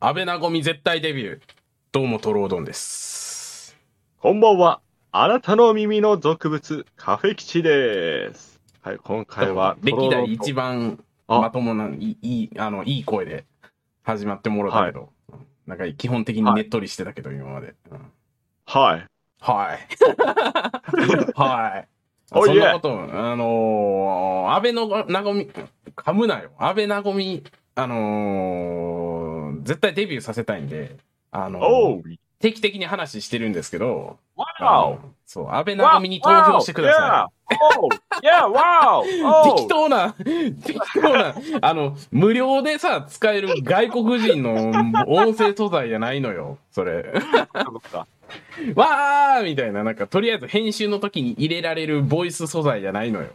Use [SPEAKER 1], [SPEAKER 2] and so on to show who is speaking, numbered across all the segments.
[SPEAKER 1] 安倍なごみ絶対デビュー。どうも、トロードンです。
[SPEAKER 2] こんばんは。あなたの耳の俗物、カフェ基地です。はい、今回は、
[SPEAKER 1] 歴代一番
[SPEAKER 2] あ
[SPEAKER 1] まともな、いい、いいあの、いい声で始まってもろたけど、なんか基本的にねっとりしてたけど、今まで。うん
[SPEAKER 2] はい。
[SPEAKER 1] はい。はい。
[SPEAKER 2] Oh,
[SPEAKER 1] そんな.こと、あのー、安倍のなごみ、噛むなよ。安倍なごみ、あのー、絶対デビューさせたいんで、あの定期的に話してるんですけど、あ
[SPEAKER 2] わ
[SPEAKER 1] のそう、安倍なごみに投票してください。
[SPEAKER 2] い。いや、わお
[SPEAKER 1] 適当な、適当な、あの、無料でさ、使える外国人の音声素材じゃないのよ、それ。わーみたいな、なんか、とりあえず編集の時に入れられるボイス素材じゃないのよ。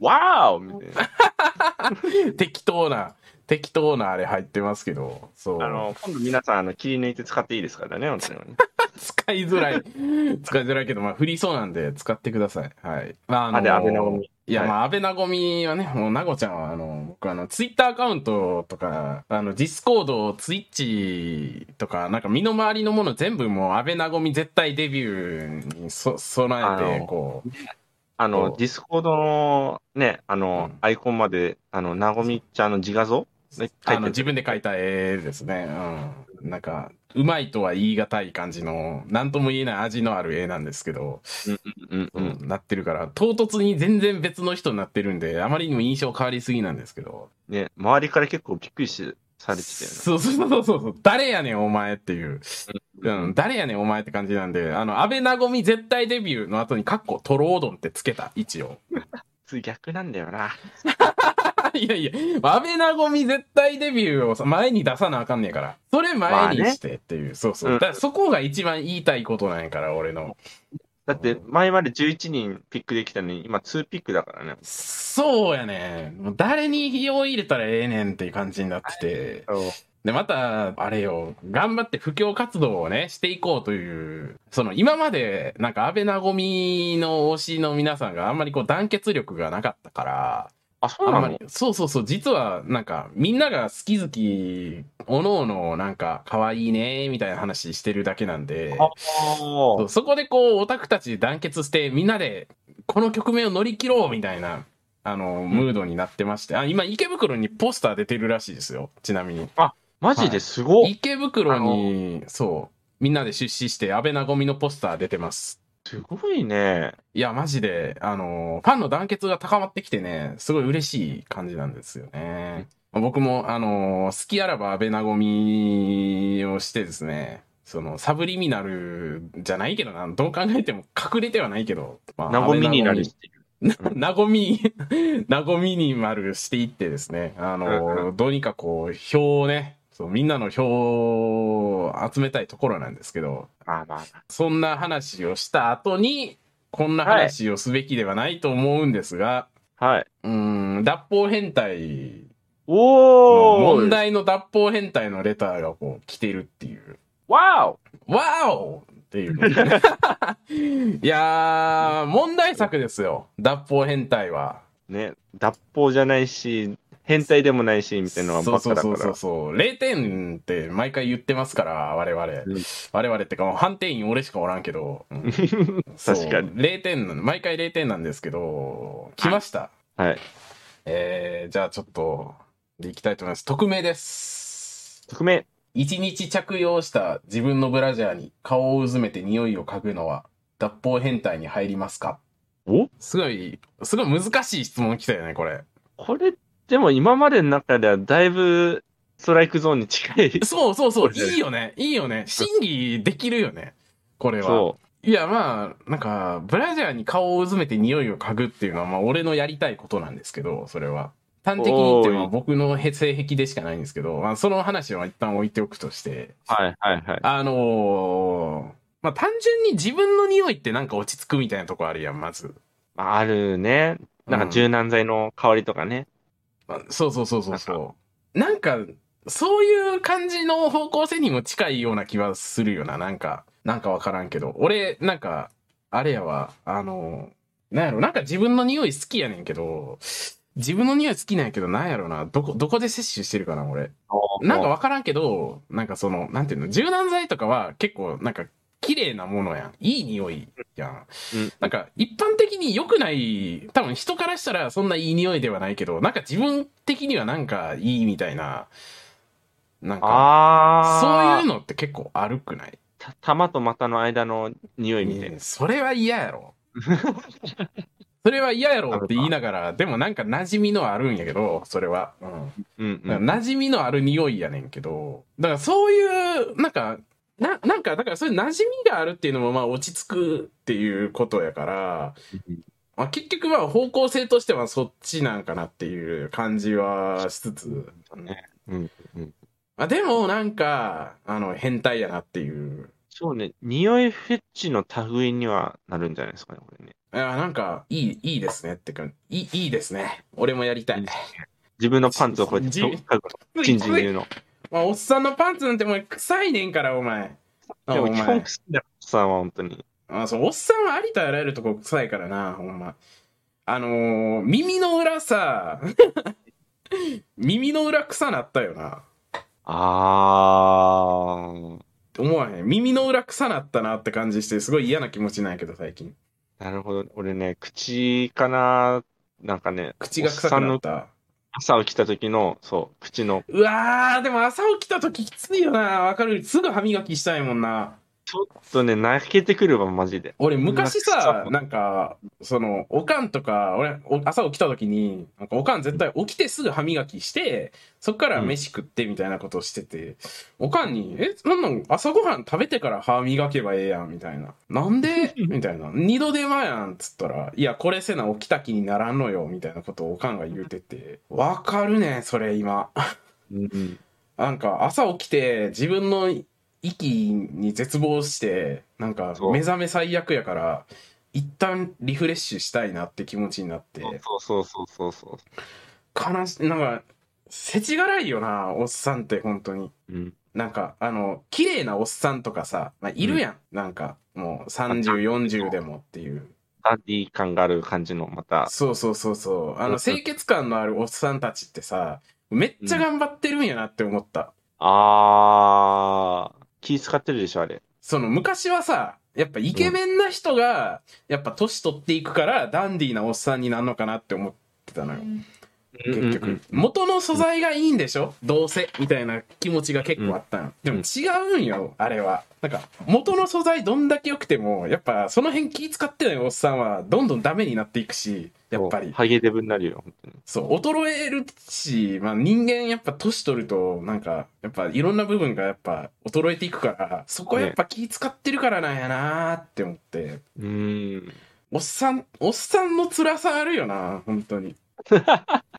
[SPEAKER 2] わおみたいな。
[SPEAKER 1] 適当な、適当なあれ入ってますけど、そう。
[SPEAKER 2] あの、今度皆さん、あの、切り抜いて使っていいですからね、本当に。
[SPEAKER 1] 使いづらい。使いづらいけど、まあ、振りそうなんで使ってください。はい。まあ、あの
[SPEAKER 2] あで安倍なごみ
[SPEAKER 1] いや、
[SPEAKER 2] はい
[SPEAKER 1] まあ、安倍なごみはね、もう、なごちゃんは、あの、僕、あの、ツイッターアカウントとか、あの、ディスコード、ツイッチとか、なんか、身の回りのもの全部もう、安倍なごみ絶対デビューにそ備えて、こう、そ
[SPEAKER 2] あの
[SPEAKER 1] う、
[SPEAKER 2] ディスコードのね、あの
[SPEAKER 1] うん、
[SPEAKER 2] アイコンまで、あの、なごみちゃんの自画像ね
[SPEAKER 1] あの、自分で描いた絵ですね。うん。なんか、うまいとは言い難い感じの、なんとも言えない味のある絵なんですけど、
[SPEAKER 2] うんう。
[SPEAKER 1] うんん、なってるから、唐突に全然別の人になってるんで、あまりにも印象変わりすぎなんですけど。
[SPEAKER 2] ね、周りから結構びっくりしされてたよね。
[SPEAKER 1] そうそうそうそうそう、誰やねんお前っていう。うん、誰やねんお前って感じなんで、あの、安倍なごみ絶対デビューの後に、カッコトロードンってつけた、一応。
[SPEAKER 2] 普通逆なんだよな。
[SPEAKER 1] いやいや、安倍なごみ絶対デビューをさ前に出さなあかんねんから。それ前にしてっていう、そうそう。
[SPEAKER 2] うん
[SPEAKER 1] だからそこが一番言いたいことなんやから、俺の。
[SPEAKER 2] だって、前まで11人ピックできたのに、今2ピックだからね。
[SPEAKER 1] そうやねん。もう誰に費用入れたらええねんっていう感じになってて。で、また、あれよ、頑張って布教活動をね、していこうという、その、今まで、なんか、安倍なごみの推しの皆さんがあんまりこう、団結力がなかったから、
[SPEAKER 2] あ、そうなの？
[SPEAKER 1] そうそうそう、実は、なんか、みんなが好き好き、おのおの、なんか、可愛いね、みたいな話してるだけなんで、
[SPEAKER 2] あ
[SPEAKER 1] そこでこう、オタクたちで団結して、みんなで、この局面を乗り切ろうみたいな、あの、ムードになってまして、あ、今、池袋にポスター出てるらしいですよ、ちなみに。
[SPEAKER 2] マジで？すごい。
[SPEAKER 1] 池袋に、そう、みんなで出資して、安倍なごみのポスター出てます。
[SPEAKER 2] すごいね。
[SPEAKER 1] いや、マジで、あの、ファンの団結が高まってきてね、すごい嬉しい感じなんですよね。僕も、あの、好きあらば安倍なごみをしてですね、その、サブリミナルじゃないけどな、どう考えても隠れてはないけど、まあ
[SPEAKER 2] なごみになる
[SPEAKER 1] 安倍なごみなごみ、なごみに丸していってですね、あ
[SPEAKER 2] うん
[SPEAKER 1] の、どうにかこう、票をね、そう、みんなの票を集めたいところなんですけど、
[SPEAKER 2] まあまあ。
[SPEAKER 1] そんな話をした後に、こんな話をすべきではないと思うんですが、
[SPEAKER 2] はい。
[SPEAKER 1] うーん、脱法変態
[SPEAKER 2] おー
[SPEAKER 1] 問題の脱法変態のレターがこう来てるっていう。
[SPEAKER 2] わお
[SPEAKER 1] わおっていう。いやー、問題作ですよ。脱法変態は。
[SPEAKER 2] ね、脱法じゃないし、変態でもないし、みたいなのは
[SPEAKER 1] そう
[SPEAKER 2] ばっかだから。
[SPEAKER 1] そうそうそうそう。0点って毎回言ってますから、我々。
[SPEAKER 2] うん
[SPEAKER 1] 我々ってか、判定員俺しかおらんけど。うん
[SPEAKER 2] 確かに。
[SPEAKER 1] 0点毎回0点なんですけど、来ました。
[SPEAKER 2] はい。
[SPEAKER 1] えー、じゃあちょっと、でいきたいと思います。匿名です。
[SPEAKER 2] 匿名。
[SPEAKER 1] 一日着用した自分のブラジャーに顔をうずめて匂いを嗅ぐのは、脱法変態に入りますか？
[SPEAKER 2] お？
[SPEAKER 1] すごい、すごい難しい質問来たよね、これ。
[SPEAKER 2] これ、でも今までの中ではだいぶストライクゾーンに近い。
[SPEAKER 1] そうそうそう、いいよね、いいよね。審議できるよね、これは。
[SPEAKER 2] そ
[SPEAKER 1] いや、まあ、なんか、ブラジャーに顔をうずめて匂いを嗅ぐっていうのは、まあ、俺のやりたいことなんですけど、それは。端的に言っても
[SPEAKER 2] おーい
[SPEAKER 1] 僕のへ性癖でしかないんですけど、まあ、その話は一旦置いておくとして、
[SPEAKER 2] う。はいはいはい。
[SPEAKER 1] あのーまあ、単純に自分の匂いってなんか落ち着くみたいなとこあるやん、まず。
[SPEAKER 2] まあ、あるね。なんか柔軟剤の香りとかね。
[SPEAKER 1] まあそうそうそうそうそう。なんか、そういう感じの方向性にも近いような気はするよな、なんか。なんかわからんけど。俺、なんか、あれやわ、あの、なんやろ、なんか自分の匂い好きやねんけど、自分の匂い好きなんやけど、なんやろな。どこ、どこで摂取してるかな、俺。なんかわからんけど、なんかその、なんていうの、柔軟剤とかは結構、なんか、綺麗なものやん。いい匂いやん。
[SPEAKER 2] うん
[SPEAKER 1] なんか、一般的に良くない、多分人からしたらそんないい匂いではないけど、なんか自分的にはなんかいいみたいな、なんか、
[SPEAKER 2] ああ。
[SPEAKER 1] そういうのって結構悪くない？
[SPEAKER 2] た玉と股の間の匂いみたいな。
[SPEAKER 1] それは嫌やろ。それは嫌やろって言いながら、でもなんか馴染みのあるんやけど、それは。うん。
[SPEAKER 2] うん
[SPEAKER 1] だから馴染みのある匂いやねんけど、だからそういう、なんか、な、なんか、だからそういう馴染みがあるっていうのもまあ落ち着くっていうことやから、まあ結局まあ方向性としてはそっちなんかなっていう感じはしつつ、
[SPEAKER 2] うん。ね。うん。うん。
[SPEAKER 1] あでもなんか、あの、変態やなっていう。
[SPEAKER 2] そうね。匂いフェッチの類にはなるんじゃないですかね、これね。
[SPEAKER 1] いや、なんか、いい、いいですねってか、いい、いいですね。俺もやりたい。
[SPEAKER 2] 自分のパンツをこうやって。チンチン言うの。
[SPEAKER 1] まあ、おっさんのパンツなんてもう臭いねんから、お前。
[SPEAKER 2] でも基本
[SPEAKER 1] 前。
[SPEAKER 2] 臭いんだよ、さんは本当に。
[SPEAKER 1] あそう、おっさんはありとあらゆるとこ臭いからな、ほんま。あのー、耳の裏さ、耳の裏臭なったよな。
[SPEAKER 2] あー。
[SPEAKER 1] 思わへん。耳の裏臭なったなって感じして、すごい嫌な気持ちなんやけど、最近。
[SPEAKER 2] なるほど。俺ね、口かな、なんかね、
[SPEAKER 1] 口が臭くなった。
[SPEAKER 2] 朝起きた時の、そう、口の、
[SPEAKER 1] うわー、でも朝起きた時きついよな。わかる。すぐ歯磨きしたいもんな。
[SPEAKER 2] ちょっとね、泣けてくるわ、マジで。
[SPEAKER 1] 俺昔さ
[SPEAKER 2] う、ん
[SPEAKER 1] なんか、その、おかんとか、俺、お朝起きた時に、なんかおかん絶対起きてすぐ歯磨きして、そっから飯食ってみたいなことをしてて、おかんに、え、なんなん朝ごはん食べてから歯磨けばええやん、みたいな。なんで？みたいな。二度手間やん、つったら、いや、これせな起きた気にならんのよ、みたいなことをおかんが言うてて、わかるね、それ今。
[SPEAKER 2] うん。
[SPEAKER 1] なんか朝起きて自分の息に絶望してなんか目覚め最悪やから一旦リフレッシュしたいなって気持ちになって。
[SPEAKER 2] そうそうそうそうそ
[SPEAKER 1] 悲しなんか世知辛いよなおっさんって本当に。
[SPEAKER 2] う。うん。
[SPEAKER 1] なんかあの綺麗なおっさんとかさ、まあ、いるやん、なんかもう3040でもっていう。
[SPEAKER 2] ダンディー感がある感じの、また。
[SPEAKER 1] そうそうそうそう。あの清潔感のあるおっさんたちってさめっちゃ頑張ってるんやなって思った、
[SPEAKER 2] あー。気使ってるでしょ、あれ。
[SPEAKER 1] その昔はさ、やっぱイケメンな人が、やっぱ年取っていくから、ダンディーなおっさんになるのかなって思ってたのよ。結局
[SPEAKER 2] うんうんうん。
[SPEAKER 1] 元の素材がいいんでしょ？どうせ、みたいな気持ちが結構あったの。でも違うんよ、あれは。なんか、元の素材どんだけ良くても、やっぱその辺気使ってないおっさんは、どんどんダメになっていくし、やっぱり。
[SPEAKER 2] ハゲデブになるよ、本当に。
[SPEAKER 1] そう、衰えるし、まあ人間やっぱ年取ると、なんか、やっぱいろんな部分がやっぱ衰えていくから、そこやっぱ気使ってるからなんやなーって思って、
[SPEAKER 2] うーん。
[SPEAKER 1] おっさん、おっさんの辛さあるよな、本当に。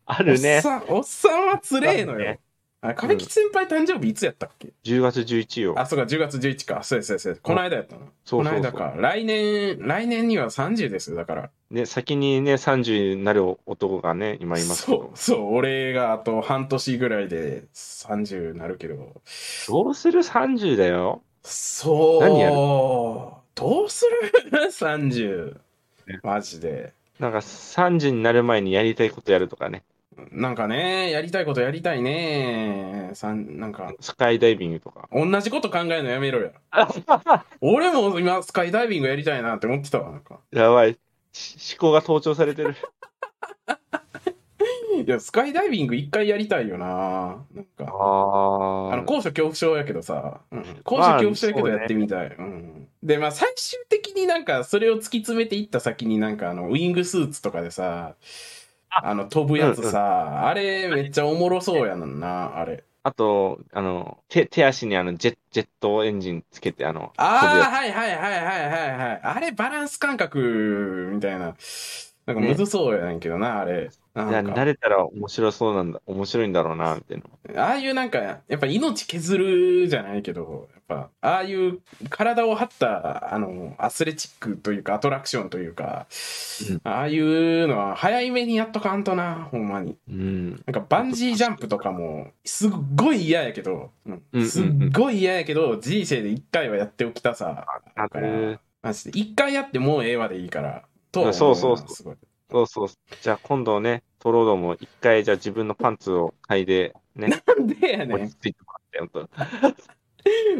[SPEAKER 2] あるね
[SPEAKER 1] おっ。さん、おっさんは辛えのよ
[SPEAKER 2] あ
[SPEAKER 1] 壁吉先輩誕生日いつやったっけ、
[SPEAKER 2] 10月11よ。
[SPEAKER 1] あ、そうか、10月11か。そうです、そうです。この間やったな。
[SPEAKER 2] そうそうそう
[SPEAKER 1] この間か。来年、来年には30ですよ、だから。
[SPEAKER 2] ね、先にね、30になる男がね、今いますけ
[SPEAKER 1] そ
[SPEAKER 2] ど
[SPEAKER 1] う、。そう、俺があと半年ぐらいで30なるけど。
[SPEAKER 2] どうする ?30 だよ。
[SPEAKER 1] そう。
[SPEAKER 2] 何やる？
[SPEAKER 1] どうする ?30
[SPEAKER 2] ね。
[SPEAKER 1] マジで。
[SPEAKER 2] なんか30になる前にやりたいことやるとかね。
[SPEAKER 1] なんかね、やりたいことやりたいね。さんなんか、
[SPEAKER 2] スカイダイビングとか。
[SPEAKER 1] 同じこと考えるのやめろよ。俺も今、スカイダイビングやりたいなって思ってたわ、なんか。
[SPEAKER 2] やばい。し思考が盗聴されてる。
[SPEAKER 1] いや、スカイダイビング一回やりたいよな。なんか。
[SPEAKER 2] あ
[SPEAKER 1] あの、高所恐怖症やけどさ、うん、高所恐怖症やけどやってみたい。うん。で、まあ、最終的になんか、それを突き詰めていった先になんか、あの、ウィングスーツとかでさ、あの、飛ぶやつさ、あれ、めっちゃおもろそうやのんな、あれ。
[SPEAKER 2] あと、あの、手、手足にあの、ジェジェットエンジンつけて、あの、
[SPEAKER 1] ああ、はいはいはいはいはいはい。あれ、バランス感覚、みたいな。なんかむずそうやねんけどな、あれ。なんか
[SPEAKER 2] 慣れたら面白そうなんだ、面白いんだろうな、みたいな。
[SPEAKER 1] ああいうなんか、やっぱ命削るじゃないけど、やっぱ、ああいう体を張った、あの、アスレチックというか、アトラクションというか、
[SPEAKER 2] うん
[SPEAKER 1] ああいうのは早い目にやっとかんとな、ほんまに。
[SPEAKER 2] うん。
[SPEAKER 1] なんかバンジージャンプとかも、すっごい嫌やけど、うん
[SPEAKER 2] うんうんうん
[SPEAKER 1] すっごい嫌やけど、人生で一回はやっておきたさ、
[SPEAKER 2] あ
[SPEAKER 1] ら
[SPEAKER 2] る、
[SPEAKER 1] マジで。一回やってもうええわでいいから、と
[SPEAKER 2] そうそうそう
[SPEAKER 1] なすごい
[SPEAKER 2] そうそう。じゃあ今度ね、トロードも一回じゃあ自分のパンツを嗅いで、ね、
[SPEAKER 1] なんでやねん
[SPEAKER 2] 落ち。着いてもらって、本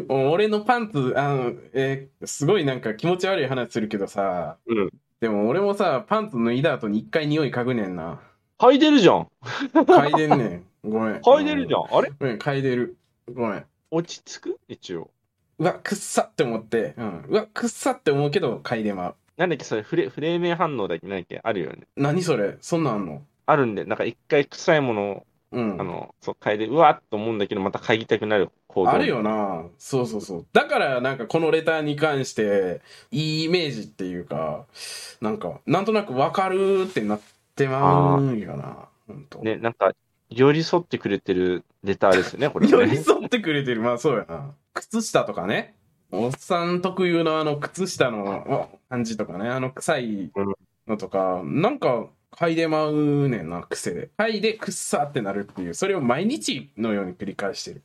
[SPEAKER 2] 当
[SPEAKER 1] もう俺のパンツ、あの、えーすごいなんか気持ち悪い話するけどさ、
[SPEAKER 2] うん。
[SPEAKER 1] でも俺もさ、パンツ脱いだ後に一回匂い嗅ぐねんな。
[SPEAKER 2] 嗅いでるじゃん。
[SPEAKER 1] 嗅いでんねん。ごめん。
[SPEAKER 2] 嗅いでるじゃん。あれ？
[SPEAKER 1] ん。うん、嗅いでる。ごめん。
[SPEAKER 2] 落ち着く？一応。
[SPEAKER 1] うわ、くっさって思って、うん。うわ、くっさって思うけど、嗅いでまう。
[SPEAKER 2] なんだっけ、それフレ、フレーメン反応だっけ、なんだっけ、あるよね。
[SPEAKER 1] 何それ？そんなんあんの？
[SPEAKER 2] あるんで、なんか一回臭いものを、
[SPEAKER 1] うん。
[SPEAKER 2] あの、そう、嗅いで、うわっと思うんだけど、また嗅ぎたくなる行動。
[SPEAKER 1] あるよな。そうそうそう。だから、なんかこのレターに関して、いいイメージっていうか、なんか、なんとなくわかるってなってまうんよな。本当
[SPEAKER 2] ね、なんか、寄り添ってくれてるレターですよね、これ、ね。
[SPEAKER 1] 寄り添ってくれてる。まあそうやな。靴下とかね。おっさん特有のあの靴下の 感じとかね。あの臭いのとか、なんか嗅いでまうねんな、癖で。嗅いでくっさってなるっていう。それを毎日のように繰り返してる。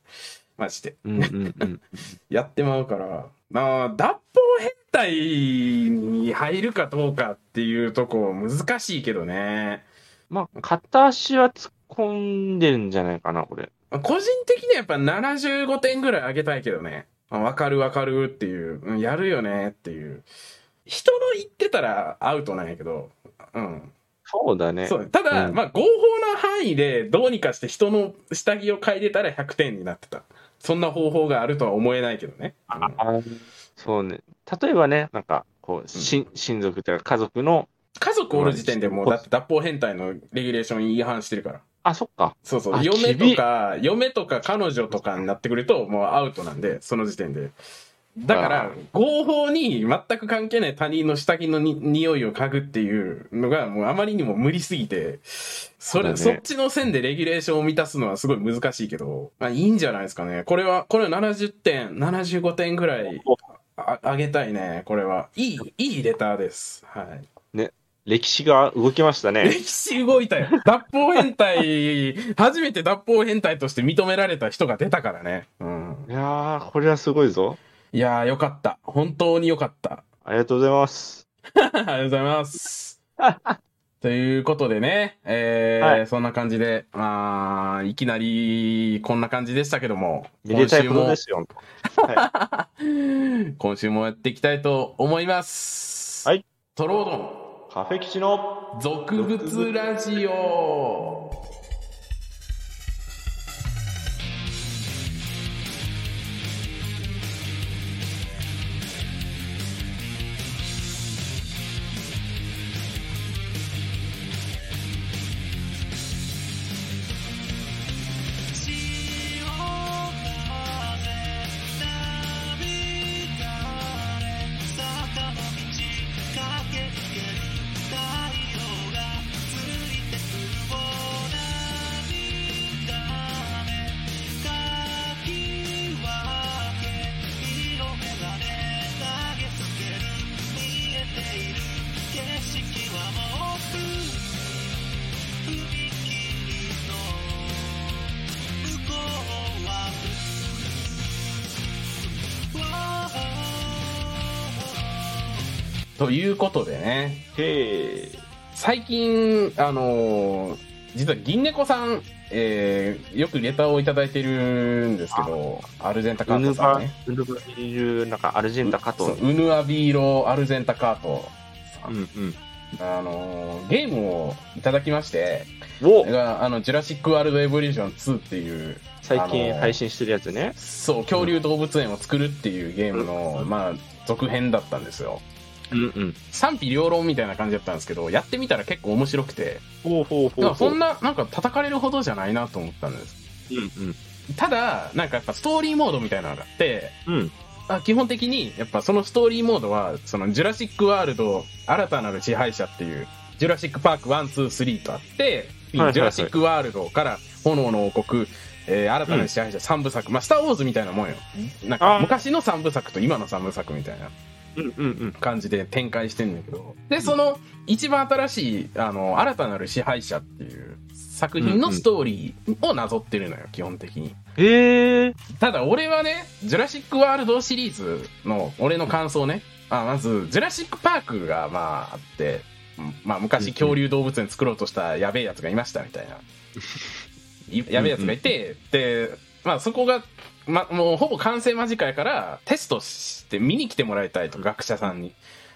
[SPEAKER 1] マジで。
[SPEAKER 2] うんうんうん。
[SPEAKER 1] やってまうから。まあ、脱法変態に入るかどうかっていうとこ難しいけどね。
[SPEAKER 2] まあ、片足は突っ込んでるんじゃないかな、これ。
[SPEAKER 1] 個人的にはやっぱ75点ぐらい上げたいけどね。あわかるわかるっていう、うんやるよねっていう。人の言ってたらアウトなんやけど、うん。
[SPEAKER 2] そうだね。
[SPEAKER 1] そうただ、
[SPEAKER 2] うん
[SPEAKER 1] まあ合法な範囲でどうにかして人の下着を嗅いでたら100点になってた。そんな方法があるとは思えないけどね。うん
[SPEAKER 2] あそうね。例えばね、なんか、こう、し親族というか家族の、
[SPEAKER 1] 家族おる時点でもうだって脱法変態のレギュレーション違反してるから。
[SPEAKER 2] あ、そっか。
[SPEAKER 1] そうそう。
[SPEAKER 2] あ
[SPEAKER 1] 嫁とか、嫁とか彼女とかになってくるともうアウトなんで、その時点で。だか
[SPEAKER 2] あ
[SPEAKER 1] ら、合法に全く関係ない他人の下着のに匂いを嗅ぐっていうのがもうあまりにも無理すぎて、それ、そ
[SPEAKER 2] ね
[SPEAKER 1] っちの線でレギュレーションを満たすのはすごい難しいけど、まあいいんじゃないですかね。これは、これは70点、75点ぐらいああげたいね、これは。いい、いいレターです。はい。
[SPEAKER 2] 歴史が動きましたね。
[SPEAKER 1] 歴史動いたよ。脱法変態、初めて脱法変態として認められた人が出たからね。うん。
[SPEAKER 2] いやー、これはすごいぞ。
[SPEAKER 1] いやー、よかった。本当によかった。
[SPEAKER 2] ありがとうございます。
[SPEAKER 1] ありがとうございます。ということでね、えー
[SPEAKER 2] はい
[SPEAKER 1] そんな感じで、まあ、いきなりこんな感じでしたけども、
[SPEAKER 2] めで
[SPEAKER 1] も
[SPEAKER 2] ことで、すよ。は
[SPEAKER 1] 今週もやっていきたいと思います。
[SPEAKER 2] はい。
[SPEAKER 1] トロード
[SPEAKER 2] い。カフェ基地の
[SPEAKER 1] ン、俗物ラジオ。ということでね、
[SPEAKER 2] へー。
[SPEAKER 1] 最近、あのー実は銀猫さん、えーよくレターをいただいてるんですけど、アルゼンタカートさんね。、
[SPEAKER 2] ウヌバいる、なんかアルジェンタ加藤。
[SPEAKER 1] そうウヌアビーロ・アルゼンタカートさん。
[SPEAKER 2] うんうん。
[SPEAKER 1] あのーゲームをいただきまして、
[SPEAKER 2] お
[SPEAKER 1] があの、ジュラシック・ワールド・エボリューション2っていう、
[SPEAKER 2] 最近
[SPEAKER 1] あのー
[SPEAKER 2] 配信してるやつね。
[SPEAKER 1] そう、恐竜動物園を作るっていうゲームの、まあ、続編だったんですよ。
[SPEAKER 2] うんうん。
[SPEAKER 1] 賛否両論みたいな感じだったんですけど、やってみたら結構面白くて、
[SPEAKER 2] ほうほうほう
[SPEAKER 1] そんな、なんか叩かれるほどじゃないなと思ったんです。
[SPEAKER 2] うん
[SPEAKER 1] ただ、なんかやっぱストーリーモードみたいなのがあって、
[SPEAKER 2] うん。うん。
[SPEAKER 1] あ基本的に、やっぱそのストーリーモードは、そのジュラシックワールド新たなる支配者っていう、ジュラシックパーク1、2、3とあって、ジュラシックワールドから炎の王国、えー新たなる支配者3部作、まあ、スターウォーズみたいなもんよ。なんか昔の3部作と今の3部作みたいな
[SPEAKER 2] うんうんうん。
[SPEAKER 1] 感じで展開してんだけど、で、その一番新しい、あの、新たなる支配者っていう作品のストーリーをなぞってるのよ、基本的に。
[SPEAKER 2] へえ。
[SPEAKER 1] ただ俺はね、ジュラシックワールドシリーズの俺の感想ね。あ、まず、ジュラシックパークがまああって、まあ昔恐竜動物園作ろうとしたやべえやつがいましたみたいな。いやべえやつがいて、で、まあそこが、ま、もうほぼ完成間近やから、テストして見に来てもらいたいと、学者さんに。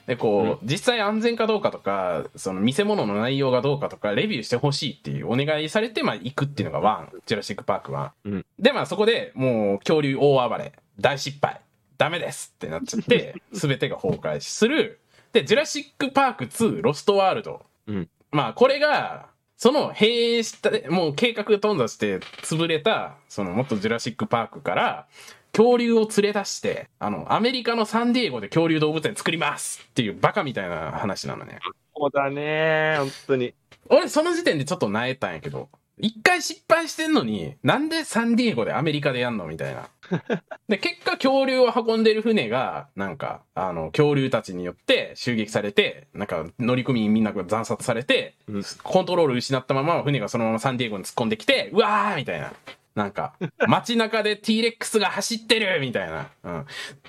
[SPEAKER 1] で、こう、実際安全かどうかとか、その見せ物の内容がどうかとか、レビューしてほしいっていうお願いされて、まあ行くっていうのが one、ジュラシックパークは。
[SPEAKER 2] うん
[SPEAKER 1] で、まあそこでもう恐竜大暴れ、大失敗、ダメですってなっちゃって、すべてが崩壊する。で、ジュラシックパーク2、ロストワールド。
[SPEAKER 2] うん
[SPEAKER 1] まあこれが、その閉営した、もう計画頓挫して潰れた、その元ジュラシックパークから、恐竜を連れ出して、あの、アメリカのサンディエゴで恐竜動物園作りますっていうバカみたいな話なのね。
[SPEAKER 2] そうだね本当に。
[SPEAKER 1] 俺その時点でちょっと萎えたんやけど、一回失敗してんのに、なんでサンディエゴでアメリカでやんのみたいな。で、結果恐竜を運んでる船が、なんか、あの、恐竜たちによって襲撃されて、なんか乗組員みんなが惨殺されて、
[SPEAKER 2] うん
[SPEAKER 1] コントロール失ったまま船がそのままサンディエゴに突っ込んできて、うわーみたいな。なんか、街中で T-Rex が走ってるみたいな。うん。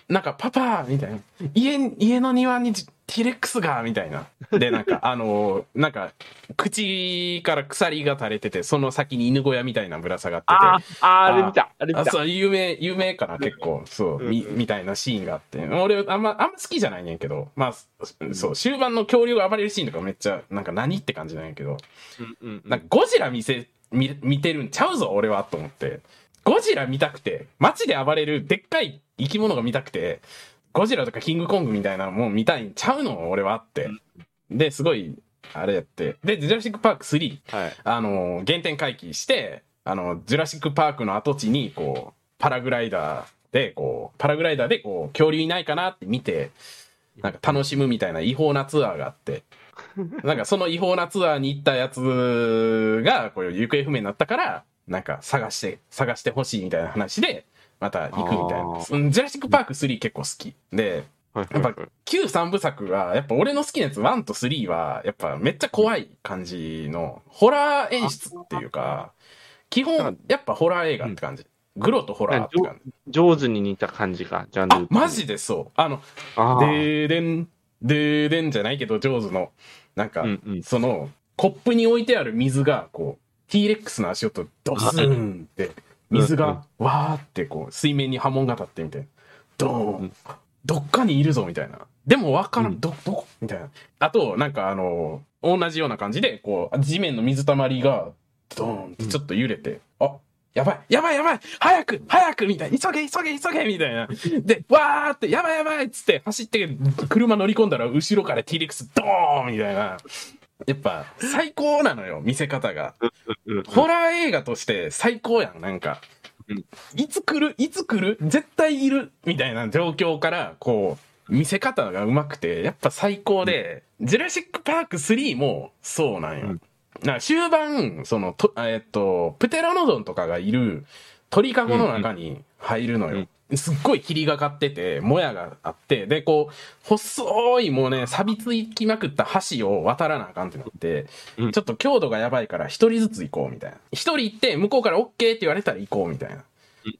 [SPEAKER 1] なんか、パパみたいな。家、家の庭に T-Rex がみたいな。で、なんか、あのーなんか、口から鎖が垂れてて、その先に犬小屋みたいなぶら下がってて。
[SPEAKER 2] あーあー、あれ見た。あれ見
[SPEAKER 1] あ、
[SPEAKER 2] た。
[SPEAKER 1] そう、有名、有名かな、結構。そう、み、
[SPEAKER 2] うん
[SPEAKER 1] みたいなシーンがあって。俺、あんま、あんま好きじゃないねんけど、まあ、そう、終盤の恐竜が暴れるシーンとかめっちゃ、なんか何って感じなんやけど、
[SPEAKER 2] うんうんうん
[SPEAKER 1] なんかゴジラ見せ、見、見てるんちゃうぞ、俺は、と思って。ゴジラ見たくて、街で暴れるでっかい生き物が見たくて、ゴジラとかキングコングみたいなのもん見たいんちゃうの、俺はって。で、すごい、あれやって。で、ジュラシックパーク3、
[SPEAKER 2] はい。
[SPEAKER 1] あの、原点回帰して、あの、ジュラシックパークの跡地に、こう、パラグライダーで、こう、パラグライダーで、こう、恐竜いないかなって見て、なんか楽しむみたいな違法なツアーがあって、なんかその違法なツアーに行ったやつが、こう、行方不明になったから、なんか探して、探してほしいみたいな話で、また行くみたい
[SPEAKER 2] あ
[SPEAKER 1] な。うんジュラシックパーク3結構好き。で、
[SPEAKER 2] はい
[SPEAKER 1] やっぱ旧三部作が、やっぱ俺の好きなやつ1と3は、やっぱめっちゃ怖い感じの、ホラー演出っていうか、基本、やっぱホラー映画って感じ。グロとホラーって感じ。
[SPEAKER 2] 上手に似た感じが、ジャンル。
[SPEAKER 1] あ、マジでそう。あの、でーでん、でーでんじゃないけど、上手の、なんか、
[SPEAKER 2] うんうん
[SPEAKER 1] その、コップに置いてある水が、こう、T-Rex の足音、ドスーンって、水が、わーって、こう、水面に波紋が立ってみたいな。ドーン、
[SPEAKER 2] うん
[SPEAKER 1] どっかにいるぞ、みたいな。でもわからん、
[SPEAKER 2] うん
[SPEAKER 1] ど、どこ？みたいな。あと、なんかあの、同じような感じで、こう、地面の水たまりが、ドーンってちょっと揺れて、あ、やばい、やばい、やばい、早く、早くみたいな、急げ、急げ、急げみたいな。で、わーって、やばい、やばいっつって走って、車乗り込んだら、後ろから T-Rex ドーンみたいな。やっぱ、最高なのよ、見せ方が。
[SPEAKER 2] うんうん
[SPEAKER 1] ホラー映画として最高やん、なんか
[SPEAKER 2] うん。
[SPEAKER 1] いつ来る？いつ来る？絶対いるみたいな状況から、こう、見せ方が上手くて、やっぱ最高で、ジュラシックパーク3もそうなんよ。
[SPEAKER 2] うん
[SPEAKER 1] な終盤、その、とえっと、プテラノドンとかがいる鳥かごの中に入るのよ。すっごい霧がかってて、もやがあって、で、こう、細いもうね、錆びつきまくった橋を渡らなあかんってなって、
[SPEAKER 2] うん
[SPEAKER 1] ちょっと強度がやばいから一人ずつ行こうみたいな。一人行って、向こうから OK って言われたら行こうみたいな。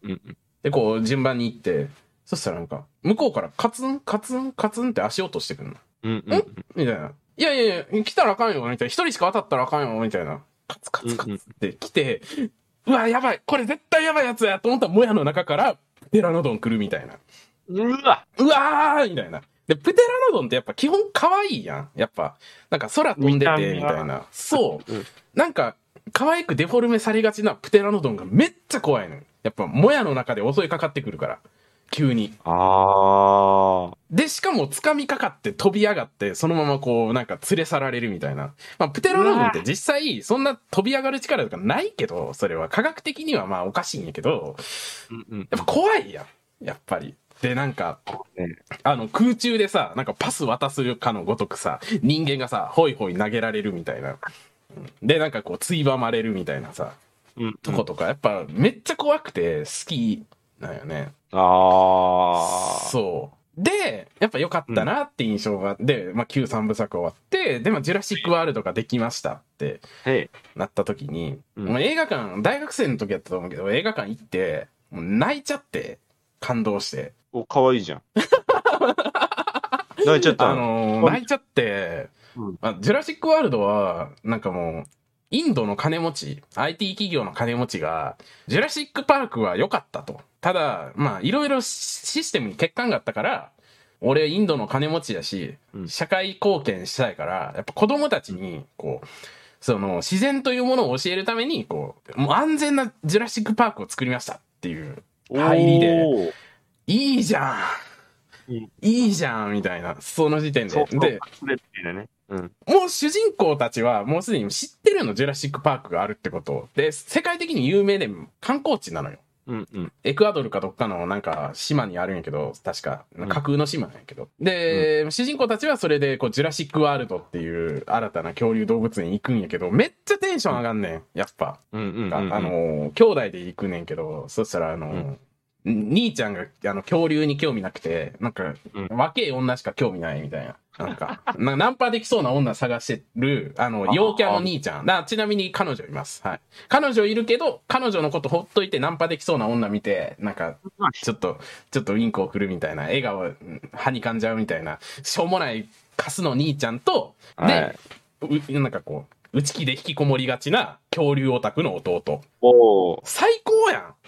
[SPEAKER 2] うんうん
[SPEAKER 1] で、こう、順番に行って、そしたらなんか、向こうからカツン、カツン、カツンって足音してくるの。
[SPEAKER 2] うんうんうん
[SPEAKER 1] みたいな。いやいやいや、来たらあかんよ、みたいな。一人しか渡ったらあかんよ、みたいな。カツカツカツって来て、うわ、やばい、これ絶対やばいやつやと思ったら、もやの中から、テラノドン来るみたいな。
[SPEAKER 2] うわ
[SPEAKER 1] うわーみたいな。で、プテラノドンってやっぱ基本可愛いやん。やっぱ、なんか空飛んでて、み
[SPEAKER 2] 見た
[SPEAKER 1] いな。そう。
[SPEAKER 2] うん
[SPEAKER 1] なんか、可愛くデフォルメされがちなプテラノドンがめっちゃ怖いのよ。やっぱ、もやの中で襲いかかってくるから。急に。
[SPEAKER 2] ああ。
[SPEAKER 1] で、しかも掴みかかって飛び上がって、そのままこう、なんか連れ去られるみたいな。まあ、プテラノドンって実際、そんな飛び上がる力とかないけど、それは科学的にはまあおかしいんやけど、
[SPEAKER 2] うんうん
[SPEAKER 1] やっぱ怖いやん。やっぱり。で、なんか、
[SPEAKER 2] ね
[SPEAKER 1] あの、空中でさ、なんかパス渡すかのごとくさ、人間がさ、ホイホイ投げられるみたいな。うんで、なんかこう、ついばまれるみたいなさ、
[SPEAKER 2] うん
[SPEAKER 1] とことか、やっぱめっちゃ怖くて好きなんよね。
[SPEAKER 2] ああ。
[SPEAKER 1] そう。で、やっぱ良かったなって印象が、で、まあ、旧三部作終わって、で、まあ、ジュラシックワールドができましたって。なった時に、
[SPEAKER 2] うん
[SPEAKER 1] もう映画館、大学生の時やったと思うけど、映画館行って、もう泣いちゃって、感動して。
[SPEAKER 2] お、かわいいじゃん。泣いちゃった
[SPEAKER 1] あ
[SPEAKER 2] の。
[SPEAKER 1] のー泣いちゃって、うん、あジュラシックワールドは、なんかもう、インドの金持ち、IT 企業の金持ちが、ジュラシックパークは良かったと。ただ、まあ、いろいろシステムに欠陥があったから、俺インドの金持ちだし、社会貢献したいから、やっぱ子供たちに、こう、その、自然というものを教えるために、こう、もう安全なジュラシックパークを作りましたっていう入りで、いいじゃん。いいじゃんみたいな、その時点で。で、ねうん、もう主人公たちはもうすでに知ってるの、ジュラシックパークがあるってこと。で、世界的に有名で観光地なのよ。うんうん、エクアドルかどっかのなんか島にあるんやけど、確か、架空の島なんやけど。で、うん、主人公たちはそれでこう、ジュラシックワールドっていう新たな恐竜動物園行くんやけど、めっちゃテンション上がんねん、やっぱ。うんうんうんうん、あの、兄弟で行くねんけど、そしたらあの、うん兄ちゃんが、あの、恐竜に興味なくて、なんか、うん、若え女しか興味ないみたいな。なんか、なナンパできそうな女探してる、あの、陽キャの兄ちゃん。な、ちなみに彼女います。はい。彼女いるけど、彼女のことほっといてナンパできそうな女見て、なんか、ちょっと、ちょっとウィンクを振るみたいな、笑顔、はにかんじゃうみたいな、しょうもないカスの兄ちゃんと、で、はい、なんかこう、内気で引きこもりがちな恐竜オタクの弟。お最高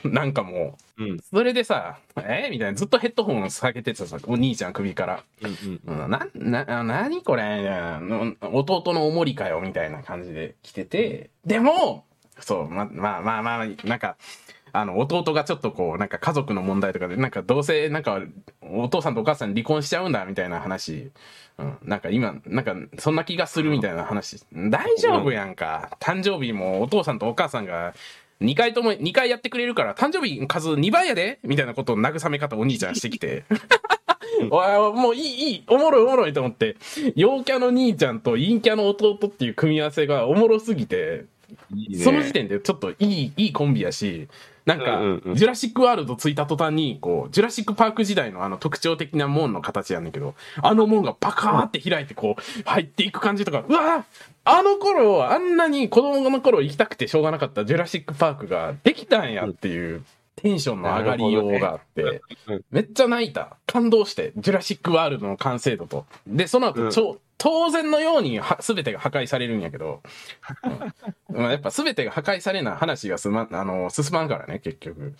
[SPEAKER 1] なんかもう。うん。それでさ、えー、みたいな、ずっとヘッドホン下げてたさ、お兄ちゃん首から。うんうん。うん、な、な、なにこれ？弟のおもりかよみたいな感じで来てて。でも、そう、ま、まあまあまあ、なんか、あの、弟がちょっとこう、なんか家族の問題とかで、なんかどうせ、なんか、お父さんとお母さん離婚しちゃうんだ、みたいな話うん。なんか今、なんか、そんな気がするみたいな話。大丈夫やんか。誕生日もお父さんとお母さんが、2回とも、2回やってくれるから、誕生日数2倍やでみたいなことを慰め方お兄ちゃんしてきて。もういい、いい、おもろいおもろいと思って、陽キャの兄ちゃんと陰キャの弟っていう組み合わせがおもろすぎて、いいね、その時点でちょっといい、いいコンビやし、なんか、ジュラシックワールド着いた途端に、こう、ジュラシックパーク時代のあの特徴的な門の形やんだけど、あの門がパカーって開いてこう、入っていく感じとか、うわあの頃、あんなに子供の頃行きたくてしょうがなかったジュラシックパークができたんやっていう、テンションの上がりようがあって、めっちゃ泣いた。感動して、ジュラシックワールドの完成度と。で、その後、超、当然のように全てが破壊されるんやけど、うん、やっぱ全てが破壊されな話がすま、あの、進まんからね、結局。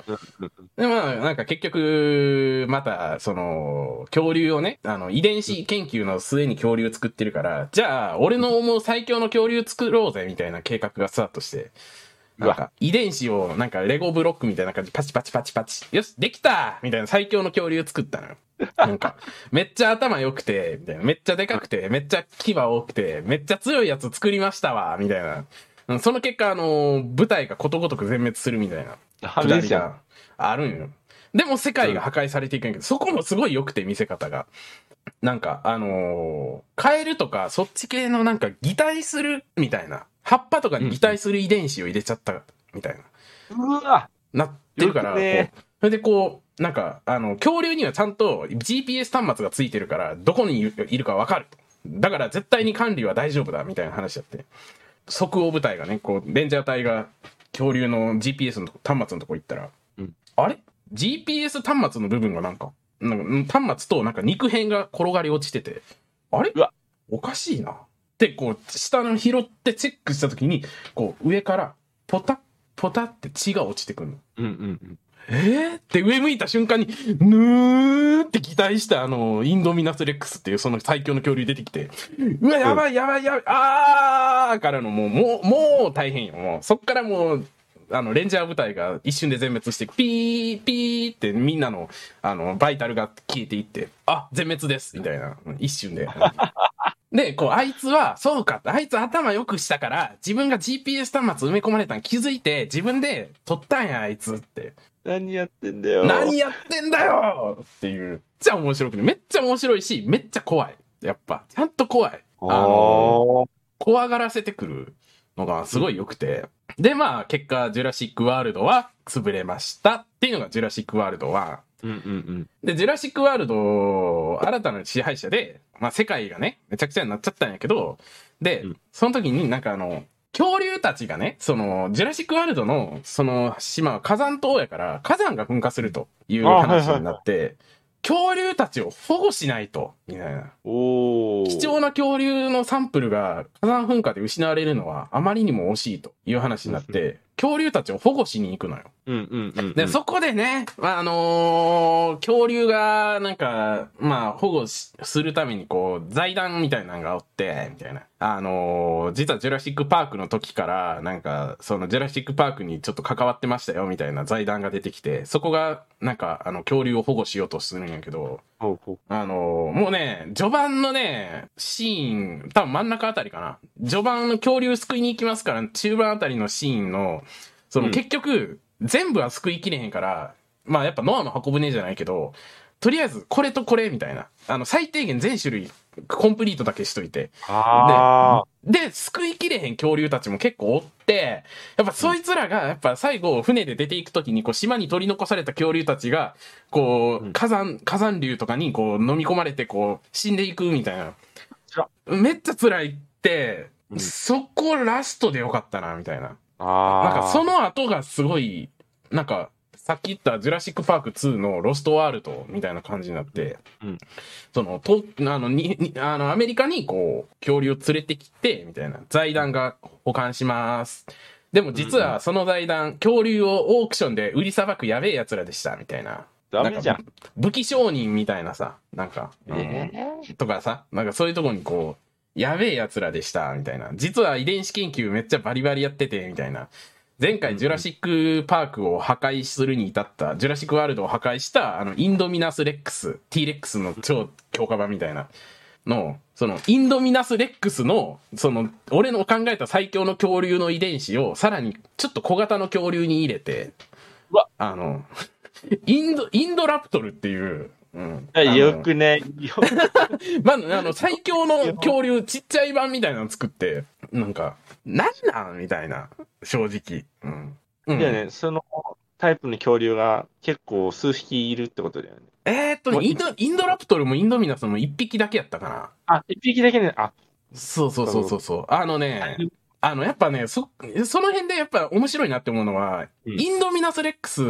[SPEAKER 1] で、まあ、なんか結局、また、その、恐竜をね、あの、遺伝子研究の末に恐竜作ってるから、じゃあ、俺の思う最強の恐竜作ろうぜ、みたいな計画がスタートして、なんか、遺伝子を、なんか、レゴブロックみたいな感じで、パチパチパチパチ。よし、できたみたいな最強の恐竜作ったのよ。なんか、めっちゃ頭良くて、みたいな。めっちゃでかくて、めっちゃ牙多くて、めっちゃ強いやつ作りましたわ、みたいな。その結果、あの、舞台がことごとく全滅するみたいな。話があるんよ。でも世界が破壊されていくんやけど、そこもすごい良くて、見せ方が。なんか、あのー、カエルとか、そっち系のなんか擬態するみたいな。葉っぱとかに擬態する遺伝子を入れちゃったみたいな。うわなってるから、ね、こう、それでこう、なんか、あの、恐竜にはちゃんと GPS 端末がついてるから、どこにいるかわかると。だから絶対に管理は大丈夫だ、みたいな話だって。即応部隊がね、こう、レンジャー隊が恐竜の GPS の端末のとこ行ったら、うん、あれ ?GPS 端末の部分がなんか、なんか端末となんか肉片が転がり落ちてて、あれ？おかしいな。で、こう、下の拾ってチェックしたときに、こう、上からポタッ、ポタって血が落ちてくるの。うんうんうん。えー、って上向いた瞬間に、ぬーって期待したあの、インドミナスレックスっていうその最強の恐竜出てきて、うわ、やばいやばいやばい、あーからのもう、もう、もう大変よ。もう、そっからもう、あの、レンジャー部隊が一瞬で全滅してピー、ピーってみんなの、あの、バイタルが消えていって、あ、全滅ですみたいな、一瞬で。で、こう、あいつは、そうか、あいつ頭良くしたから、自分が GPS 端末埋め込まれたの気づいて、自分で撮ったんや、あいつって。
[SPEAKER 2] 何やってんだよ。
[SPEAKER 1] 何やってんだよっていう。めっちゃ面白くて、めっちゃ面白いし、めっちゃ怖い。やっぱ、ちゃんと怖い。あの怖がらせてくるのがすごい良くて。で、まあ、結果、ジュラシックワールドは潰れましたっていうのがジュラシックワールドは。うんうんうん。で、ジュラシックワールド、新たな支配者で、まあ世界がね、めちゃくちゃになっちゃったんやけど、で、うん、その時になんかあの、恐竜たちがね、その、ジュラシックワールドの、その島は火山島やから、火山が噴火するという話になって、恐竜たちを保護しないと、みたいな。貴重な恐竜のサンプルが火山噴火で失われるのはあまりにも惜しいという話になって、恐竜たちを保護しに行くのよ。
[SPEAKER 2] うんうんうんうん。
[SPEAKER 1] で、そこでね、まあ、あのー恐竜が、なんか、まあ、保護しするために、こう、財団みたいなのがおって、みたいな。あのー実はジュラシックパークの時から、なんか、そのジュラシックパークにちょっと関わってましたよ、みたいな財団が出てきて、そこが、なんか、あの、恐竜を保護しようとするんやけど、
[SPEAKER 2] ほうほう
[SPEAKER 1] あのーもうね、序盤のね、シーン、多分真ん中あたりかな。序盤の恐竜救いに行きますから、中盤あたりのシーンの、その
[SPEAKER 2] うん
[SPEAKER 1] 結局、全部は救いきれへんから、まあやっぱノアの箱舟じゃないけど、とりあえずこれとこれみたいな。あの、最低限全種類コンプリートだけしといて。
[SPEAKER 2] あ
[SPEAKER 1] で、救いきれへん恐竜たちも結構おって、やっぱそいつらが、やっぱ最後、船で出ていくときに、こう、島に取り残された恐竜たちが、こう、
[SPEAKER 2] うん
[SPEAKER 1] 火山、火山流とかに、こう、飲み込まれて、こう、死んでいくみたいな
[SPEAKER 2] 辛。
[SPEAKER 1] めっちゃ辛いって、
[SPEAKER 2] うん
[SPEAKER 1] そこラストでよかったな、みたいな。なんかその後がすごい、なんか、さっき言ったジュラシック・パーク2のロストワールドみたいな感じになって、
[SPEAKER 2] うん
[SPEAKER 1] その、と、あの、に、にあの、アメリカにこう、恐竜を連れてきて、みたいな、財団が保管します。でも実はその財団、恐竜をオークションで売りさばくやべえ奴らでした、みたいな。
[SPEAKER 2] ダメじゃん。
[SPEAKER 1] 武器商人みたいなさ、なんか、
[SPEAKER 2] え
[SPEAKER 1] とかさ、なんかそういうとこにこう、やべえ奴らでした、みたいな。実は遺伝子研究めっちゃバリバリやってて、みたいな。前回ジュラシックパークを破壊するに至った、ジュラシックワールドを破壊した、あの、インドミナスレックス、T レックスの超強化版みたいなの、その、インドミナスレックスの、その、俺の考えた最強の恐竜の遺伝子を、さらにちょっと小型の恐竜に入れてあの、インド、インドラプトルっていう、うん。
[SPEAKER 2] よくね、よ
[SPEAKER 1] まあ、あの、最強の恐竜、ちっちゃい版みたいなの作って、なんか、なんなんみたいな、正直。うん。うん、
[SPEAKER 2] いやね、そのタイプの恐竜が結構数匹いるってことだよね。
[SPEAKER 1] えーっとインド、インドラプトルもインドミナスも一匹だけやったかな。
[SPEAKER 2] あ、一匹だけね、あ、
[SPEAKER 1] そうそうそうそうそう。あのね、あの、やっぱね、そ、その辺でやっぱ面白いなって思うのは、
[SPEAKER 2] うん
[SPEAKER 1] インドミナスレックス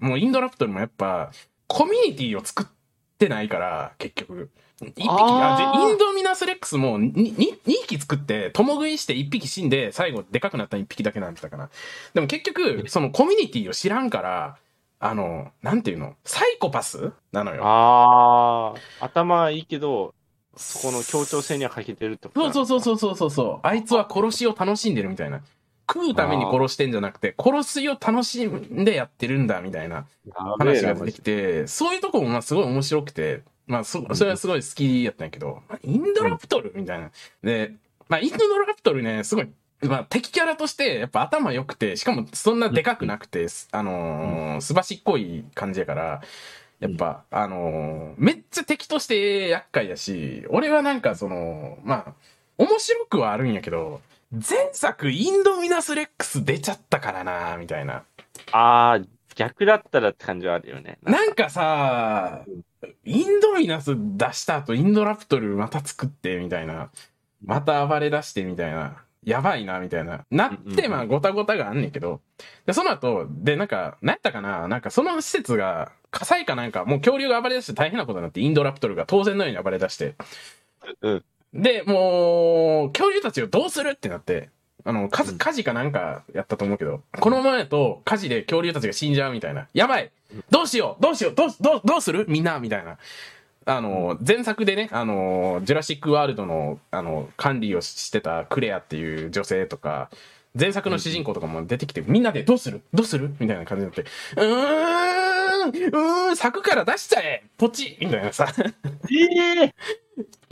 [SPEAKER 1] もインドラプトルもやっぱ、コミュニティを作ってないから、結局。一匹、あインドミナスレックスもにに2匹作って、共食いして1匹死んで、最後でかくなった1匹だけなんてたかな。でも結局、そのコミュニティを知らんから、あの、なんていうの？サイコパス？なのよ。
[SPEAKER 2] ああ、頭いいけど、そこの協調性には欠けてるってこと
[SPEAKER 1] そうそうそうそうそうそう。あいつは殺しを楽しんでるみたいな。食うために殺してんじゃなくて、殺しを楽しんでやってるんだみたいな話が出てきて、そういうとこもまあすごい面白くて、まあそ、それはすごい好きやったんやけど、まあインドラプトルみたいな。で、まあインドラプトルね、すごい、まあ敵キャラとしてやっぱ頭良くて、しかもそんなでかくなくて、あのーすばしっこい感じやから、やっぱ、あのーめっちゃ敵として厄介やし、俺はなんかその、まあ、面白くはあるんやけど、前作インドミナスレックス出ちゃったからな、みたいな。
[SPEAKER 2] ああ、逆だったらって感じはあるよね。
[SPEAKER 1] なんかさ、インドミナス出した後、インドラプトルまた作って、みたいな。また暴れ出して、みたいな。やばいな、みたいな。なって、まあ、ごたごたがあんねんけど。で、その後、で、なんか、なんやったかな？なんか、その施設が、火災かなんか、もう恐竜が暴れ出して大変なことになって、インドラプトルが当然のように暴れ出して。
[SPEAKER 2] うん。
[SPEAKER 1] で、もう、恐竜たちをどうするってなって、あの、火事かなんかやったと思うけど、このままやと火事で恐竜たちが死んじゃうみたいな。やばい！どうしよう！どうしよう！どう、どう、どうする？みんなみたいな。あの、前作でね、あの、ジュラシックワールドの、あの、管理をしてたクレアっていう女性とか、前作の主人公とかも出てきて、みんなでどうする？どうする？みたいな感じになって、うーん、うーん、柵から出しちゃえ。ポチ。みたいなさ。
[SPEAKER 2] ええ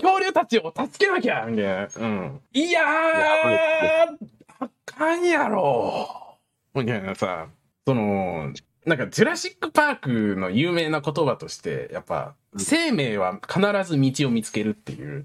[SPEAKER 1] 恐竜たちを助けなきゃ。みたいな。うん。いやーあかんやろ。みたいなさ、その、なんか、ジュラシック・パークの有名な言葉として、やっぱ、
[SPEAKER 2] うん。
[SPEAKER 1] 生命は必ず道を見つけるっていう、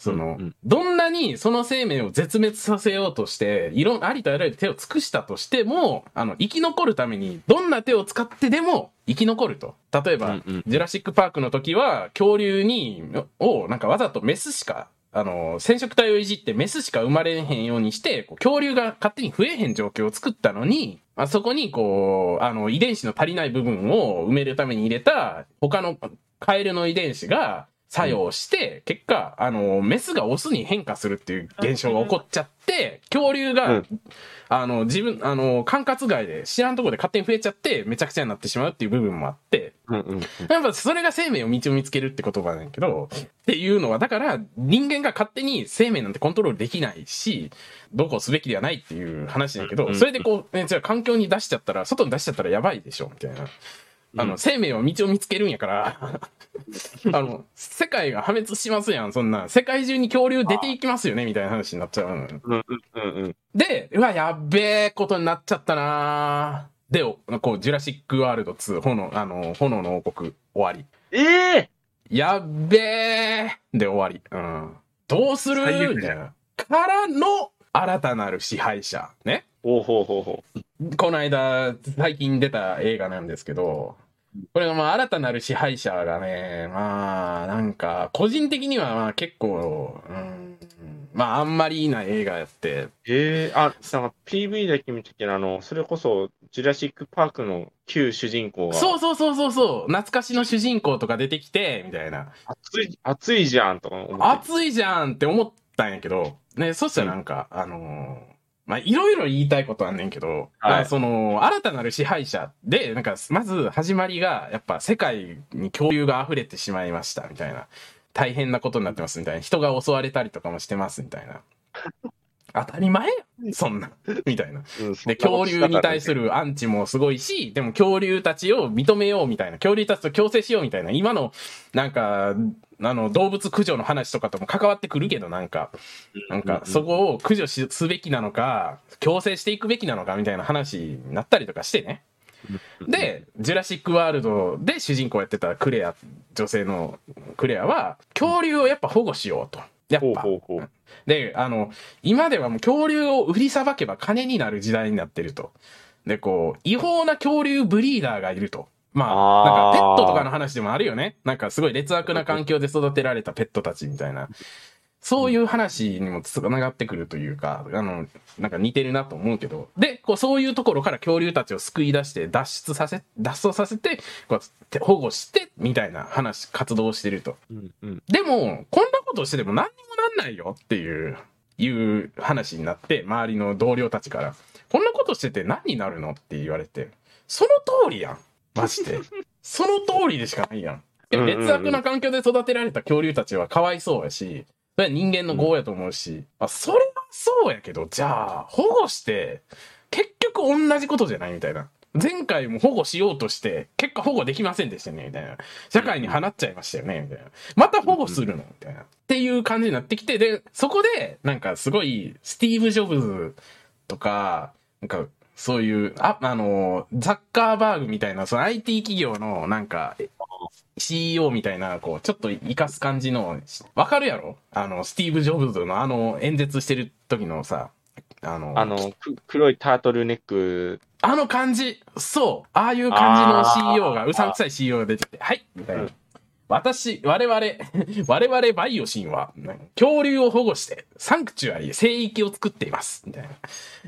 [SPEAKER 1] その、
[SPEAKER 2] うんうん
[SPEAKER 1] どんなにその生命を絶滅させようとして、いろん、ありとあらゆる手を尽くしたとしても、あの、生き残るために、どんな手を使ってでも生き残ると。例えば、
[SPEAKER 2] うんうん
[SPEAKER 1] ジュラシック・パークの時は、恐竜に、を、なんかわざとメスしかあの、染色体をいじってメスしか生まれへんようにして、恐竜が勝手に増えへん状況を作ったのに、あそこにこう、あの、遺伝子の足りない部分を埋めるために入れた他のカエルの遺伝子が作用して、結果、あの、メスがオスに変化するっていう現象が起こっちゃって、恐竜が、
[SPEAKER 2] うん
[SPEAKER 1] あの、自分、あの、管轄外で知らんところで勝手に増えちゃって、めちゃくちゃになってしまうっていう部分もあって、
[SPEAKER 2] うんうん。
[SPEAKER 1] やっぱそれが生命を道を見つけるって言葉なんやけど、っていうのは、だから人間が勝手に生命なんてコントロールできないし、どうこうすべきではないっていう話なんやけど、
[SPEAKER 2] うん
[SPEAKER 1] それでこう、ね、じゃあ環境に出しちゃったら、外に出しちゃったらやばいでしょ、みたいな。あの、
[SPEAKER 2] うん
[SPEAKER 1] 生命は道を見つけるんやから、あの、世界が破滅しますやん、そんな。世界中に恐竜出ていきますよね、みたいな話になっちゃうのよ。
[SPEAKER 2] うんうんうんうん。
[SPEAKER 1] で、うわ、やっべえことになっちゃったなーで、こう、ジュラシックワールド2、炎、あの、炎の王国、終わり。
[SPEAKER 2] ええ
[SPEAKER 1] やっべえで終わり。うん。どうする？
[SPEAKER 2] 最悪
[SPEAKER 1] みたいな。からの、新たなる支配者。ね。
[SPEAKER 2] ほうほうほうほ
[SPEAKER 1] この間、最近出た映画なんですけど、これがまあ新たなる支配者がね、まあなんか個人的にはまあ結構、うん、まああんまりな映画やって、
[SPEAKER 2] う。ええあ、なんか PV だけ見たけど、あの、それこそ、ジュラシック・パークの旧主人公が、
[SPEAKER 1] そうそうそうそうそう、懐かしの主人公とか出てきて、みたいな。
[SPEAKER 2] 熱い、熱いじゃんとか思って。
[SPEAKER 1] 熱いじゃんって思ったんやけど、ね、そしたらなんか、あのーまあ、いろいろ言いたいことあんねんけど、
[SPEAKER 2] はい
[SPEAKER 1] まあその、新たなる支配者で、なんか、まず始まりが、やっぱ世界に恐竜が溢れてしまいました、みたいな。大変なことになってます、みたいな。人が襲われたりとかもしてます、みたいな。当たり前そんな、みたいな。
[SPEAKER 2] うん
[SPEAKER 1] で、恐竜に対するアンチもすごいし、でも恐竜たちを認めようみたいな、恐竜たちと共生しようみたいな、今の、なんか、あの、動物駆除の話とかとも関わってくるけど、なんか、なんか、そこを駆除しすべきなのか、共生していくべきなのかみたいな話になったりとかしてね。で、ジュラシックワールドで主人公やってたクレア、女性のクレアは、恐竜をやっぱ保護しようと。やっ
[SPEAKER 2] ほう
[SPEAKER 1] ぱ。
[SPEAKER 2] ほうほう。
[SPEAKER 1] で、あの、今ではもう恐竜を売りさばけば金になる時代になってると。で、こう、違法な恐竜ブリーダーがいると。まあ、なんかペットとかの話でもあるよね。なんかすごい劣悪な環境で育てられたペットたちみたいな。そういう話にもつながってくるというか、あの、なんか似てるなと思うけど。で、こう、そういうところから恐竜たちを救い出して、脱出させ、脱走させて、こう、保護して、みたいな話、活動をしてると。
[SPEAKER 2] うんうん。
[SPEAKER 1] でも、こんなことしてても何にもなんないよっていう、いう話になって、周りの同僚たちから、こんなことしてて何になるのって言われて、その通りやん。マジで。その通りでしかないやん劣悪な環境で育てられた恐竜たちはかわいそうやし、それは人間の業やと思うし、あ、それはそうやけど、じゃあ、保護して、結局同じことじゃないみたいな。前回も保護しようとして、結果保護できませんでしたね、みたいな。社会に放っちゃいましたよね、みたいな。また保護するのみたいな。っていう感じになってきて、で、そこで、なんかすごい、スティーブ・ジョブズとか、なんか、そういう、あ、あの、ザッカーバーグみたいな、その IT 企業の、なんか、CEO みたいな、こう、ちょっと活かす感じの、わかるやろ？あの、スティーブ・ジョブズのあの、演説してる時のさ、あの、
[SPEAKER 2] あの、く黒いタートルネック、
[SPEAKER 1] あの感じ、そう、ああいう感じの CEO が、うさんくさい CEO が出てきて、はいみたいな。
[SPEAKER 2] うん
[SPEAKER 1] 私、我々、我々バイオシンは、恐竜を保護して、サンクチュアリ、聖域を作っています。みたいな。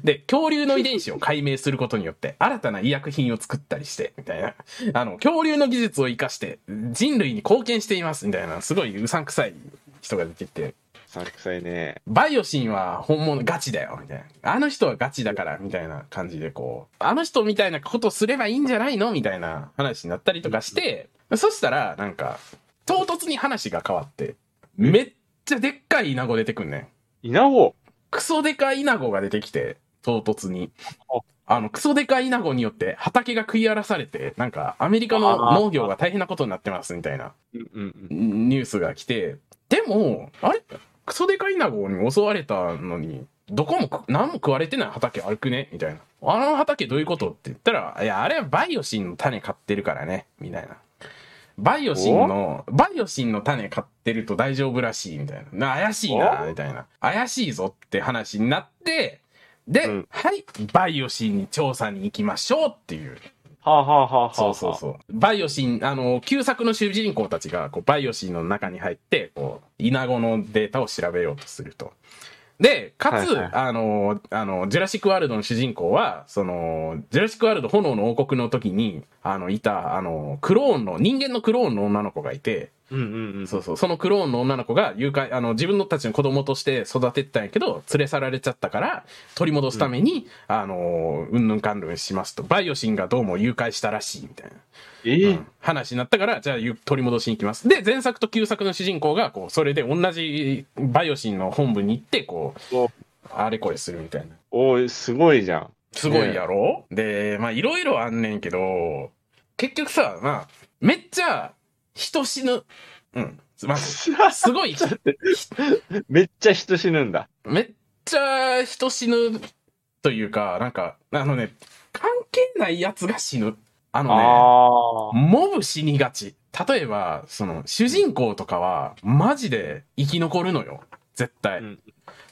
[SPEAKER 1] で、恐竜の遺伝子を解明することによって、新たな医薬品を作ったりして、みたいな。あの、恐竜の技術を活かして、人類に貢献しています。みたいな、すごいうさんくさい人が出てきて、
[SPEAKER 2] さんくさいね。
[SPEAKER 1] バイオシンは本物ガチだよ、みたいな。あの人はガチだから、みたいな感じでこう、あの人みたいなことすればいいんじゃないの？みたいな話になったりとかして、そしたら、なんか、唐突に話が変わって、めっちゃでっかいイナゴ出てくんねん。
[SPEAKER 2] 稲穂
[SPEAKER 1] クソでかいイナゴが出てきて、唐突に
[SPEAKER 2] あ。
[SPEAKER 1] あの、クソでかいイナゴによって畑が食い荒らされて、なんか、アメリカの農業が大変なことになってます、みたいな。ニュースが来て、でも、あれ？クソデカイナゴに襲われたのに、どこもく何も食われてない畑あるくね？みたいな。あの畑どういうこと？って言ったら、いや、あれはバイオシンの種買ってるからね、みたいな。バイオシンの、バイオシンの種買ってると大丈夫らしい、みたいな。な怪しいな、
[SPEAKER 2] お？
[SPEAKER 1] みたいな。怪しいぞって話になって、で、
[SPEAKER 2] うん
[SPEAKER 1] はい、バイオシンに調査に行きましょうっていう
[SPEAKER 2] はあ、はあはあはあ、
[SPEAKER 1] そうそうそう。バイオシン、あの、旧作の主人公たちが、こう、バイオシンの中に入って、こう、イナゴのデータを調べようとすると。で、かつ、
[SPEAKER 2] はいはい。
[SPEAKER 1] あの、あの、ジュラシックワールドの主人公は、その、ジュラシックワールド炎の王国の時に、あの、いた、あの、クローンの、人間のクローンの女の子がいて、
[SPEAKER 2] うんうんうん。
[SPEAKER 1] そうそう、そのクローンの女の子が誘拐、あの、自分のたちの子供として育ててたんやけど、連れ去られちゃったから、取り戻すために、あの、うんぬんかんぬんしますと。バイオシンがどうも誘拐したらしい、みたいな。
[SPEAKER 2] ええ
[SPEAKER 1] うん話になったから、じゃあゆ取り戻しに行きます。で、前作と旧作の主人公が、こう、それで同じバイオシンの本部に行って、こう
[SPEAKER 2] お、
[SPEAKER 1] あれこれするみたいな。
[SPEAKER 2] おい、すごいじゃん。
[SPEAKER 1] すごいやろ、で、まあ、いろいろあんねんけど、結局さ、まあ、めっちゃ、人死ぬ。うん。まず、すごい、
[SPEAKER 2] めっちゃ人死ぬんだ。
[SPEAKER 1] めっちゃ人死ぬというか、なんか、あのね、関係ないやつが死ぬ。あのね。モブ死にがち。例えば、その、主人公とかは、マジで生き残るのよ。絶対。
[SPEAKER 2] うん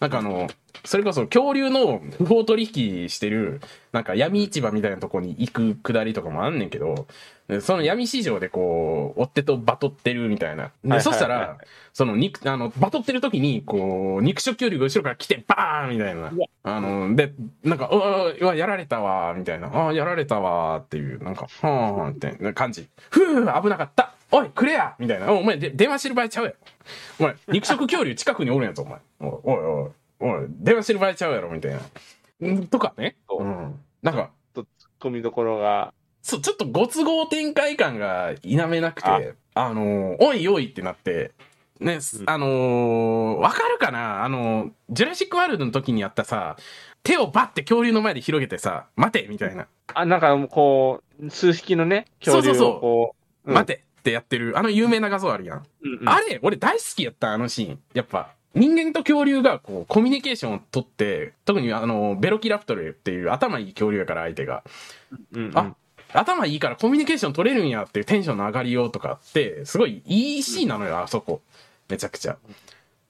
[SPEAKER 1] なんかあの、それこそ恐竜の不法取引してる、なんか闇市場みたいなとこに行くくだりとかもあんねんけど、でその闇市場でこう、追っ手とバトってるみたいな。で、
[SPEAKER 2] はい
[SPEAKER 1] そしたら、その肉、あの、バトってる時に、こう、肉食恐竜が後ろから来て、バーンみたいな
[SPEAKER 2] わ。
[SPEAKER 1] あの、で、なんか、うわ、やられたわ、みたいな。ああ、やられたわ、っていう、なんか、はーんってな感じ。ふう、危なかった。おい、くれやみたいな。おお前、で電話してる場合ちゃうやろ。お前、肉食恐竜近くにおるんやぞ、お前。おい、おい、おい、電話してる場合ちゃうやろ、みたいな。んとかね。
[SPEAKER 2] そう
[SPEAKER 1] うん。なんか、
[SPEAKER 2] ツッコミどころが、
[SPEAKER 1] そう、ちょっとご都合展開感が否めなくて、
[SPEAKER 2] あ
[SPEAKER 1] あのーおいおいってなって、ね、す
[SPEAKER 2] うん
[SPEAKER 1] あのーわかるかな？あのージュラシックワールドの時にやったさ、手をバッて恐竜の前で広げてさ、待てみたいな。
[SPEAKER 2] あ、なんかこう、数匹のね、恐竜
[SPEAKER 1] そうそうそう
[SPEAKER 2] をこう、うん
[SPEAKER 1] 待てってやってる、あの有名な画像あるやん。
[SPEAKER 2] うんうん
[SPEAKER 1] あれ、俺大好きやった、あのシーン。やっぱ、人間と恐竜がこうコミュニケーションをとって、特にあの、ベロキラプトルっていう頭いい恐竜やから相手が。
[SPEAKER 2] うんうん
[SPEAKER 1] あ頭いいからコミュニケーション取れるんやっていうテンションの上がりようとかって、すごいいいシーンなのよ、あそこ。めちゃくちゃ。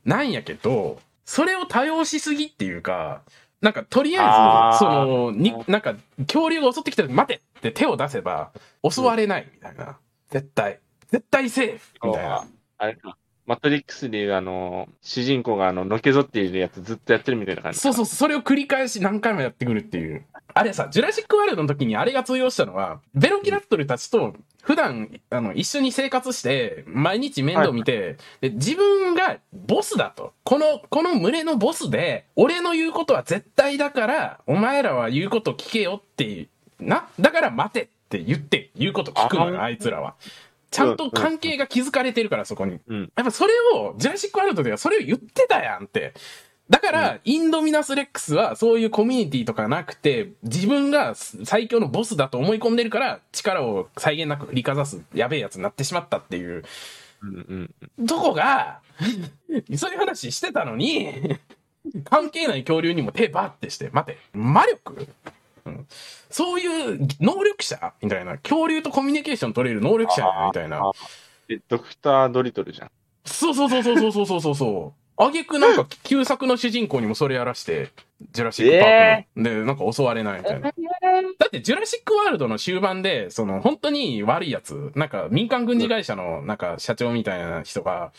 [SPEAKER 1] なんやけど、それを多用しすぎっていうか、なんかとりあえず、その、に、なんか恐竜が襲ってきた時待てって手を出せば襲われないみたいな。絶対。絶対セーフみたいな。
[SPEAKER 2] あれか。マトリックスでいう、あの、主人公があの、のけぞっているやつずっとやってるみたいな感じ。
[SPEAKER 1] そうそうそう、それを繰り返し何回もやってくるっていう。あれさ、ジュラシックワールドの時にあれが通用したのは、ベロキラプトルたちと普段、あの、一緒に生活して、毎日面倒見て、で、自分がボスだと。この、この群れのボスで、俺の言うことは絶対だから、お前らは言うこと聞けよっていう、な、だから待てって言って、言うこと聞くのよ、
[SPEAKER 2] あ
[SPEAKER 1] あいつらは。ちゃんと関係が築かれてるから、そこに。
[SPEAKER 2] うん。
[SPEAKER 1] やっぱそれを、ジュラシックワールドではそれを言ってたやんって。だから、インドミナスレックスはそういうコミュニティとかなくて、自分が最強のボスだと思い込んでるから、力を際限なく振りかざすやべえやつになってしまったっていう、
[SPEAKER 2] うんうん。
[SPEAKER 1] どこが、そういう話してたのに、関係ない恐竜にも手バーってして、待て、魔力うんそういう能力者みたいな、恐竜とコミュニケーション取れる能力者みたいな。
[SPEAKER 2] ドクター・ドリトルじゃん。
[SPEAKER 1] そうそうそうそうそうそうそうそうそう。あげくなんか旧作の主人公にもそれやらして、ジュラシックパークの。で、なんか襲われないみたいな。だってジュラシックワールドの終盤で、その本当に悪いやつ、なんか民間軍事会社のなんか社長みたいな人が、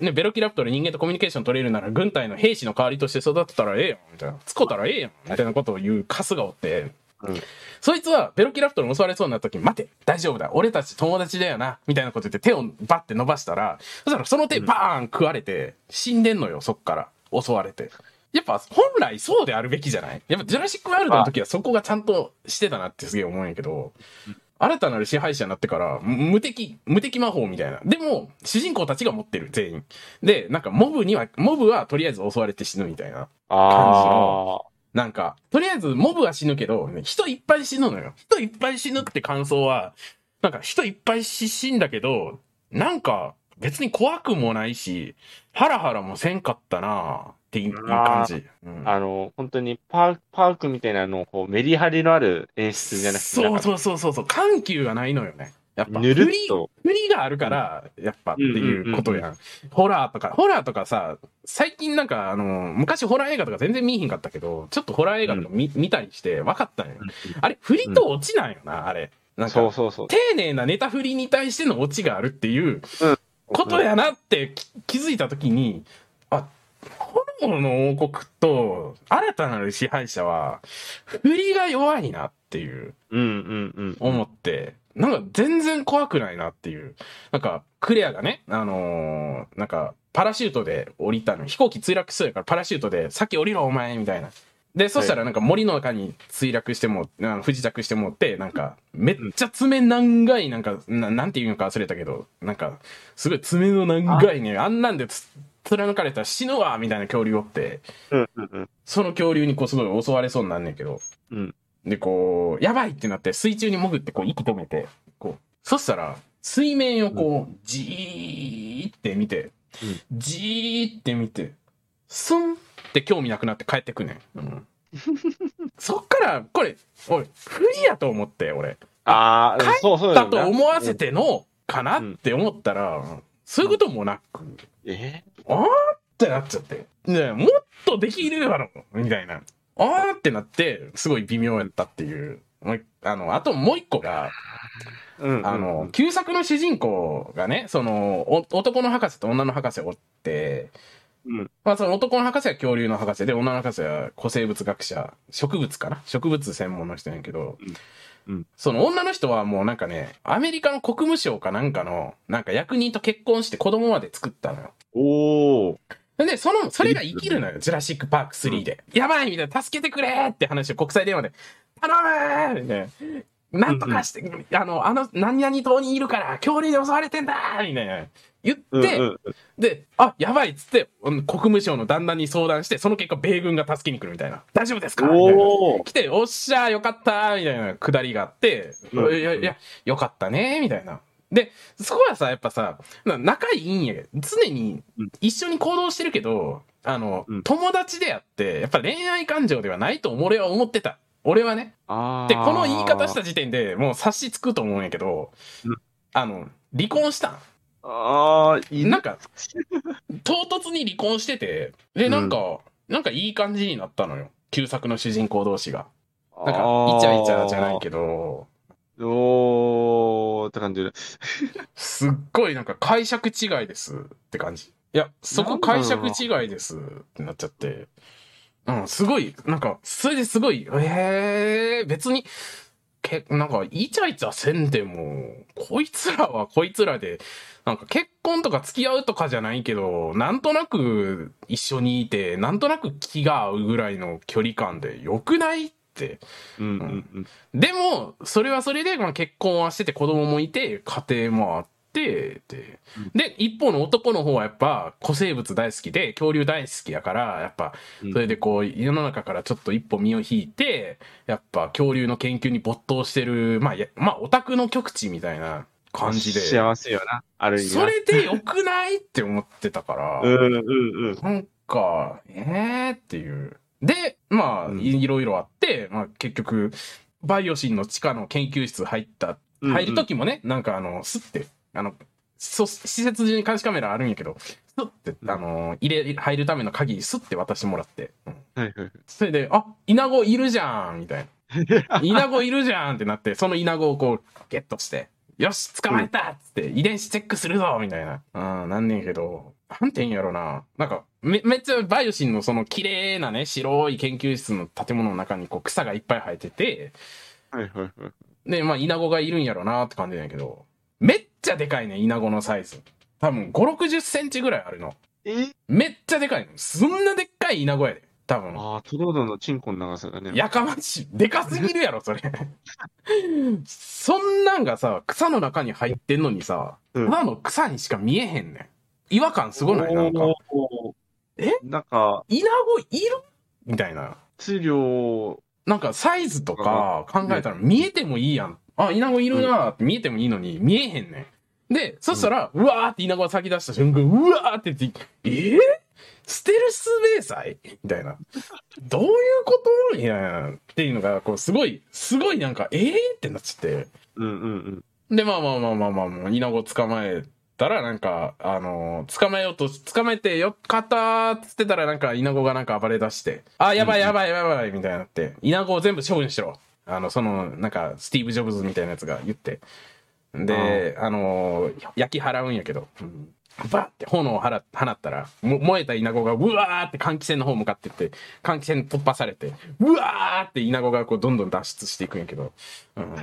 [SPEAKER 1] ね、ベロキラプトル人間とコミュニケーション取れるなら軍隊の兵士の代わりとして育てたらええやん、みたいな。つこたらええやん、みたいなことを言うカスがおって、
[SPEAKER 2] うん。
[SPEAKER 1] そいつはベロキラプトルに襲われそうになった時に、待て、大丈夫だ、俺たち友達だよな、みたいなこと言って手をバッて伸ばしたら、そしたらその手バーン食われて、死んでんのよ、そっから。襲われて。やっぱ本来そうであるべきじゃない？やっぱジュラシックワールドの時はそこがちゃんとしてたなってすげえ思うんやけど、新たなる支配者になってから、む無敵、無敵魔法みたいな。でも、主人公たちが持ってる、全員。で、なんかモブには、モブはとりあえず襲われて死ぬみたいな。
[SPEAKER 2] ああ。
[SPEAKER 1] なんか、とりあえずモブは死ぬけど、人いっぱい死ぬのよ。人いっぱい死ぬって感想は、なんか人いっぱい死死んだけど、なんか別に怖くもないし、ハラハラもせんかったなっていう感じ。うん
[SPEAKER 2] あの、本当にパーク、パークみたいなのをこうメリハリのある演出じゃなくて、
[SPEAKER 1] そうそうそうそうそう、緩急がないのよね。やっぱ、
[SPEAKER 2] ぬるっ
[SPEAKER 1] 振り、
[SPEAKER 2] と。
[SPEAKER 1] 振りがあるから、やっぱっていうことやん。ホラーとか、ホラーとかさ、最近なんか、あの、昔ホラー映画とか全然見えひんかったけど、ちょっとホラー映画とか見,、見たりして分かったんよ。あれ、振りと落ちなんよな、あれ。なんか、
[SPEAKER 2] そうそうそう。
[SPEAKER 1] 丁寧なネタ振りに対してのオチがあるっていう、ことやなって気づいたときに、あ、炎の王国と新たなる支配者は、振りが弱いなっていう、
[SPEAKER 2] うんうんうん。
[SPEAKER 1] 思って、なんか全然怖くないなっていう。なんか、クレアがね、あのー、なんか、パラシュートで降りたの。飛行機墜落しそうやからパラシュートで、先降りろお前みたいな。で、そしたらなんか森の中に墜落しても、あの不時着してもって、なんか、めっちゃ爪長い、なんか、ななんていうのか忘れたけど、なんか、すごい爪の長いね、あんなんで貫かれたら死ぬわみたいな恐竜おって、
[SPEAKER 2] うんうんうん、
[SPEAKER 1] その恐竜にこうすごい襲われそうになんねんけど、
[SPEAKER 2] うん、
[SPEAKER 1] で、こう、やばいってなって水中に潜ってこう息止めて、こう、そしたら、水面をこう、じーって見て、うん、じーって見て、スンって興味なくなって帰ってくねん。うん、そっから、これ、俺、不利やと思って、俺。
[SPEAKER 2] ああ、
[SPEAKER 1] 帰ったと思わせての、かなって思ったら、そういうこともなく、
[SPEAKER 2] え？
[SPEAKER 1] あーってなっちゃって。ねもっとできるやろみたいな。あーってなって、すごい微妙やったっていう。あの、あともう一個が、
[SPEAKER 2] うん、
[SPEAKER 1] あの、旧作の主人公がね、その、男の博士と女の博士をおって、
[SPEAKER 2] うん、
[SPEAKER 1] まあその男の博士は恐竜の博士で、女の博士は古生物学者、植物かな？植物専門の人やけど、
[SPEAKER 2] うん、
[SPEAKER 1] その女の人はもうなんかね、アメリカの国務省かなんかの、なんか役人と結婚して子供まで作ったのよ。
[SPEAKER 2] おー。
[SPEAKER 1] で、その、それが生きるのよ、ジュラシック・パーク3で。やばいみたいな、助けてくれって話を国際電話で、頼むみたいな。なんとかして、うんうん、あの、あの、何々島にいるから、恐竜に襲われてんだみたいな。言って、うんうん、で、あ、やばいっつって、国務省の旦那に相談して、その結果、米軍が助けに来るみたいな。大丈夫ですか？来て、おっしゃ、よかったみたいなくだりがあって、うんうん、いや、いや、よかったねみたいな。で、そこはさ、やっぱさ、仲いいんや常に一緒に行動してるけど、あの、うん、友達であって、やっぱ恋愛感情ではないと俺は思ってた。俺はね。で、この言い方した時点でもう察しつくと思うんやけど、うん、あの、離婚したん。
[SPEAKER 2] ああ、
[SPEAKER 1] いい。なんか、唐突に離婚してて、で、なんか、うん、なんかいい感じになったのよ。旧作の主人公同士が。なんか、イチャイチャじゃないけど、
[SPEAKER 2] おーって感じで。
[SPEAKER 1] すっごいなんか解釈違いですって感じ。いや、そこ解釈違いですってなっちゃって。うん、すごい、なんか、それですごい、ええー、別に、け、なんか、イチャイチャせんでも、こいつらはこいつらで、なんか結婚とか付き合うとかじゃないけど、なんとなく一緒にいて、なんとなく気が合うぐらいの距離感で良くないっ。
[SPEAKER 2] うんうん
[SPEAKER 1] うん、でも、それはそれで、まあ、結婚はしてて子供もいて、家庭もあって、で、で、一方の男の方はやっぱ古生物大好きで、恐竜大好きやから、やっぱ、それでこう、世の中からちょっと一歩身を引いて、やっぱ恐竜の研究に没頭してる、まあ、まあ、オタクの極地みたいな感じで。
[SPEAKER 2] 幸せよな、ある意味。
[SPEAKER 1] それでよくないって思ってたから。
[SPEAKER 2] うんうんうん。
[SPEAKER 1] なんか、ええー、っていう。で、まあ、いろいろあって、まあ結局、バイオシンの地下の研究室入った、入る時もね、なんかあの、すって、あの、そ、施設中に監視カメラあるんやけど、スって、あの、入れ、入るための鍵、スって渡してもらって。
[SPEAKER 2] うん、はいはい。
[SPEAKER 1] それで、あ、イナゴいるじゃんみたいな。イナゴいるじゃんってなって、そのイナゴをこう、ゲットして、よし捕まえたっつって、遺伝子チェックするぞみたいな。うん、なんねんけど、なんてんやろな。なんか、め、めっちゃバイオシンのその綺麗なね、白い研究室の建物の中にこう草がいっぱい生えてて、
[SPEAKER 2] はいはいはい。
[SPEAKER 1] で、まあ、イナゴがいるんやろなって感じなんやけど、めっちゃでかいね、イナゴのサイズ。多分5、60センチぐらいあるの。
[SPEAKER 2] え？
[SPEAKER 1] めっちゃでかいの。そんなでっかいイナゴやで。多分。
[SPEAKER 2] ああ、トドドのチンコの長さだね。
[SPEAKER 1] やかましい。でかすぎるやろ、それ。そんなんがさ、草の中に入ってんのにさ、ただの草にしか見えへんねん。違和感すごない？なんか。え？
[SPEAKER 2] なんか、
[SPEAKER 1] イナゴいる？みたいな。
[SPEAKER 2] 質量、
[SPEAKER 1] なんかサイズとか考えたら見えてもいいやん。あ、イナゴいるなって見えてもいいのに見えへんねん。で、そしたら、うわーってイナゴが先出した瞬間、うわーって言って、えー、ステルス迷彩？みたいな。どういうこと？いやっていうのが、こう、すごい、すごいなんか、えー？ってなっちゃって。
[SPEAKER 2] うんうんうん。
[SPEAKER 1] で、まあまあまあまあまあ、もう、イナゴ捕まえたら、なんか、あのー、捕まえようと、捕まえてよかったっつってたら、なんか、イナゴがなんか暴れ出して、あ、やばいやばいやばいみたいになって、イナゴを全部処分しろ。あの、その、なんか、スティーブ・ジョブズみたいなやつが言って。で、あのー焼き払うんやけど、うんバッて炎を放放ったら、も燃えたイナゴがうわーって換気扇の方向かってって、換気扇突破されて、うわーってイナゴがこうどんどん脱出していくんやけど、うん、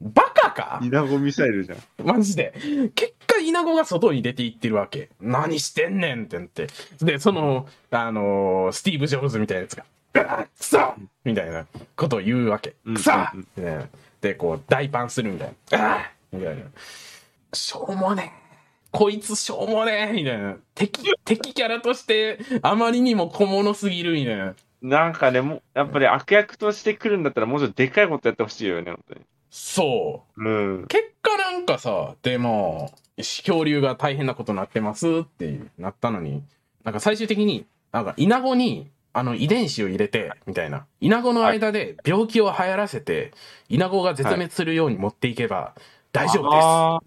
[SPEAKER 1] バカか？
[SPEAKER 2] イナゴミサイルじゃん。
[SPEAKER 1] マジで。結果、イナゴが外に出ていってるわけ。何してんねんってなって。で、その、あのースティーブ・ジョブズみたいなやつが、くそみたいなことを言うわけ。
[SPEAKER 2] うん
[SPEAKER 1] くそみたいなで、こう、大パンするみたいな。ああみたいな。しょうもねえ。こいつしょうもねえみたいな。敵、敵キャラとして、あまりにも小物すぎるみたいな。
[SPEAKER 2] なんかね、もうやっぱり悪役として来るんだったらもうちょっとでかいことやってほしいよね、本当に。
[SPEAKER 1] そう。
[SPEAKER 2] うん。
[SPEAKER 1] 結果なんかさ、でも、恐竜が大変なことになってますってなったのに、なんか最終的に、なんかイナゴに、あの遺伝子を入れて、みたいな。イナゴの間で病気を流行らせて、イナゴが絶滅するように持っていけば大丈夫で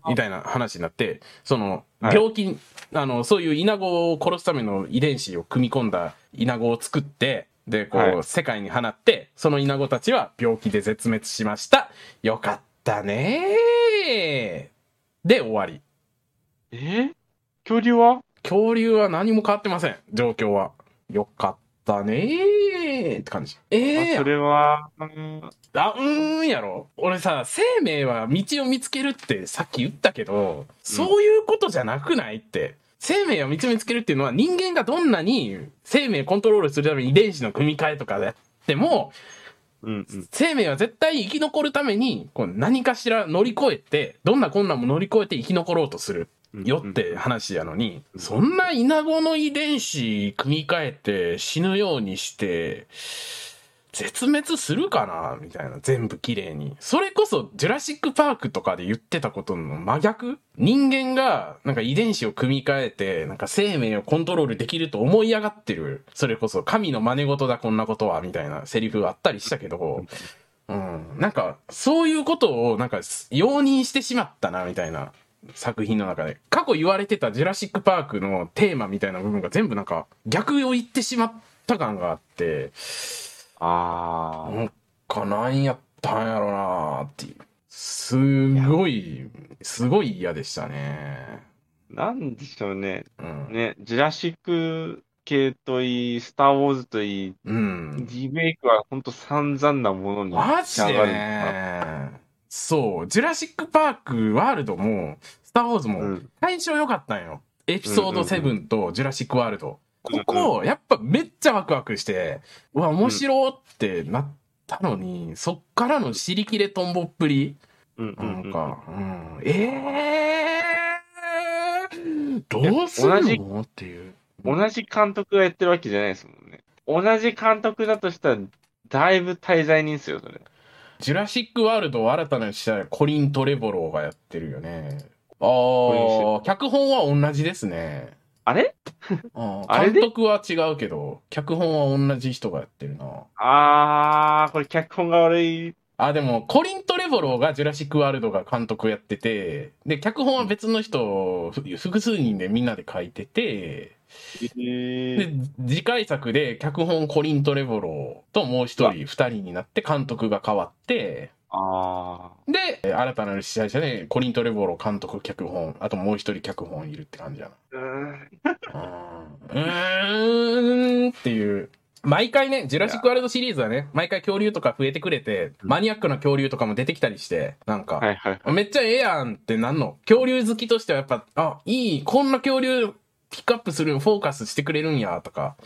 [SPEAKER 1] す。みたいな話になって、その、
[SPEAKER 2] はい
[SPEAKER 1] 病気、あの、そういうイナゴを殺すための遺伝子を組み込んだイナゴを作って、で、こう、
[SPEAKER 2] はい
[SPEAKER 1] 世界に放って、そのイナゴたちは病気で絶滅しました。よかったねー。で、終わり。
[SPEAKER 2] え？恐竜は？
[SPEAKER 1] 恐竜は何も変わってません。状況は。よかったねーって感じ。ええ
[SPEAKER 2] あそれは、うん
[SPEAKER 1] あ、うーんやろ？俺さ、生命は道を見つけるってさっき言ったけど、そういうことじゃなくないって。生命は道を見つけるっていうのは人間がどんなに生命コントロールするために遺伝子の組み換えとかやっても、
[SPEAKER 2] うんうん。
[SPEAKER 1] 生命は絶対生き残るために、こう何かしら乗り越えて、どんな困難も乗り越えて生き残ろうとするよって話やのに、
[SPEAKER 2] うん
[SPEAKER 1] そんなイナゴの遺伝子組み換えて死ぬようにして、絶滅するかなみたいな。全部綺麗に。それこそ、ジュラシックパークとかで言ってたことの真逆？人間が、なんか遺伝子を組み換えて、なんか生命をコントロールできると思い上がってる。それこそ、神の真似事だ、こんなことは、みたいなセリフがあったりしたけど、うん。なんか、そういうことを、なんか、容認してしまったな、みたいな。作品の中で。過去言われてたジュラシックパークのテーマみたいな部分が全部なんか、逆を言ってしまった感があって、
[SPEAKER 2] あ
[SPEAKER 1] なんかなんやったんやろなっていう。すごい、すごい嫌でしたね。
[SPEAKER 2] あ、なんでしょうね。
[SPEAKER 1] うん。
[SPEAKER 2] ね、ジュラシック系といい、スター・ウォーズといい、
[SPEAKER 1] うん。
[SPEAKER 2] リメイクは本当散々なものに
[SPEAKER 1] マジで
[SPEAKER 2] 仕上がる
[SPEAKER 1] ね。そう。ジュラシックパークワールドも、スター・ウォーズも、
[SPEAKER 2] うん
[SPEAKER 1] 最初良かったんよ。エピソード
[SPEAKER 2] うん
[SPEAKER 1] 7とジュラシックワールド。
[SPEAKER 2] うん
[SPEAKER 1] ここ、やっぱめっちゃワクワクして、うわ、面白ってなったのに、そっからの尻切れトンボっぷり。
[SPEAKER 2] うんううん
[SPEAKER 1] なんんか、うん、えー、どうする
[SPEAKER 2] 同じ
[SPEAKER 1] の？っていう。
[SPEAKER 2] 同じ監督がやってるわけじゃないですもんね。同じ監督だとしたら、だいぶ滞在人ですよ、それ。
[SPEAKER 1] ジュラシックワールドを新たな主催、コリン・トレボローがやってるよね。あ
[SPEAKER 2] コ
[SPEAKER 1] あ、脚本は同じですね。
[SPEAKER 2] あれ？
[SPEAKER 1] あ監督は違うけど、脚本は同じ人がやってるな。
[SPEAKER 2] あー、これ脚本が悪い。
[SPEAKER 1] あ、でも、コリン・トレボローがジュラシック・ワールドが監督やってて、で、脚本は別の人、ふ複数人でみんなで書いてて、
[SPEAKER 2] え
[SPEAKER 1] で、次回作で脚本コリン・トレボローともう一人、二人になって監督が変わって、
[SPEAKER 2] あ
[SPEAKER 1] で、新たなる司会者でコリン・トレボロー監督脚本、あともう一人脚本いるって感じや
[SPEAKER 2] ー。うーん
[SPEAKER 1] な。うーんっていう。毎回ね、ジュラシック・ワールドシリーズはね、毎回恐竜とか増えてくれて、マニアックな恐竜とかも出てきたりして、なんか、
[SPEAKER 2] はいはい。
[SPEAKER 1] めっちゃええやんってなんの。恐竜好きとしてはやっぱ、あ、いい、こんな恐竜ピックアップする、フォーカスしてくれるんや、とか、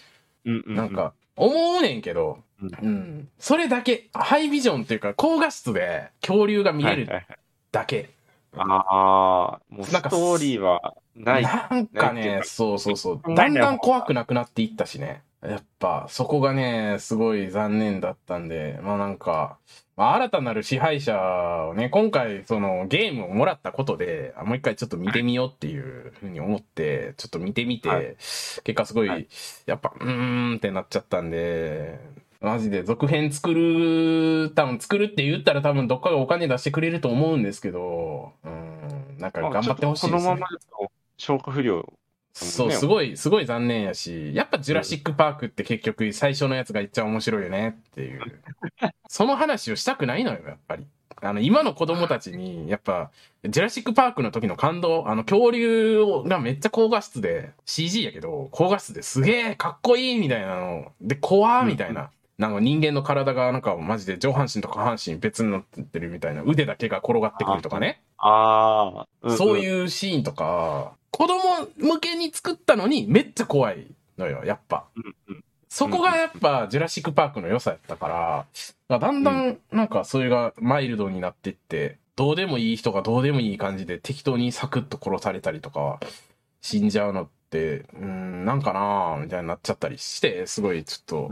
[SPEAKER 2] うんう
[SPEAKER 1] なん、か、思うねんけど、
[SPEAKER 2] うん
[SPEAKER 1] うん。それだけ、ハイビジョンっていうか、高画質で恐竜が見れる
[SPEAKER 2] はいはいはい
[SPEAKER 1] だけ。
[SPEAKER 2] ああ、もうス
[SPEAKER 1] なんか
[SPEAKER 2] トーリーはない。
[SPEAKER 1] なんかね、そうそうそう。だんだん怖くなくなっていったしね。やっぱ、そこがね、すごい残念だったんで、まあなんか、まあ、新たなる支配者をね、今回、そのゲームをもらったことで、あもう一回ちょっと見てみようっていうふうに思って、ちょっと見てみて、
[SPEAKER 2] はい
[SPEAKER 1] 結果すごい、
[SPEAKER 2] はい
[SPEAKER 1] やっぱ、うーんってなっちゃったんで、マジで続編作る、多分作るって言ったら多分どっかがお金出してくれると思うんですけど、うん、なんか頑張ってほしいですね
[SPEAKER 2] このまま。だと消化不良。
[SPEAKER 1] そう、
[SPEAKER 2] ね
[SPEAKER 1] すごい、すごい残念やし、やっぱジュラシックパークって結局最初のやつが一番面白いよねっていう。その話をしたくないのよ、やっぱり。あの、今の子供たちに、やっぱ、ジュラシックパークの時の感動、あの、恐竜がめっちゃ高画質で、CG やけど、高画質ですげえかっこいいみたいなの、で、怖みたいな。なんか人間の体がなんかマジで上半身と下半身別になってるみたいな、腕だけが転がってくるとかね。
[SPEAKER 2] ああ、
[SPEAKER 1] そういうシーンとか、子供向けに作ったのにめっちゃ怖いのよ、やっぱ。そこがやっぱジュラシックパークの良さやったから、だんだんなんかそれがマイルドになっていって、どうでもいい人がどうでもいい感じで適当にサクッと殺されたりとか、死んじゃうのって、うーん、なんかなーみたいになっちゃったりして、すごいちょっと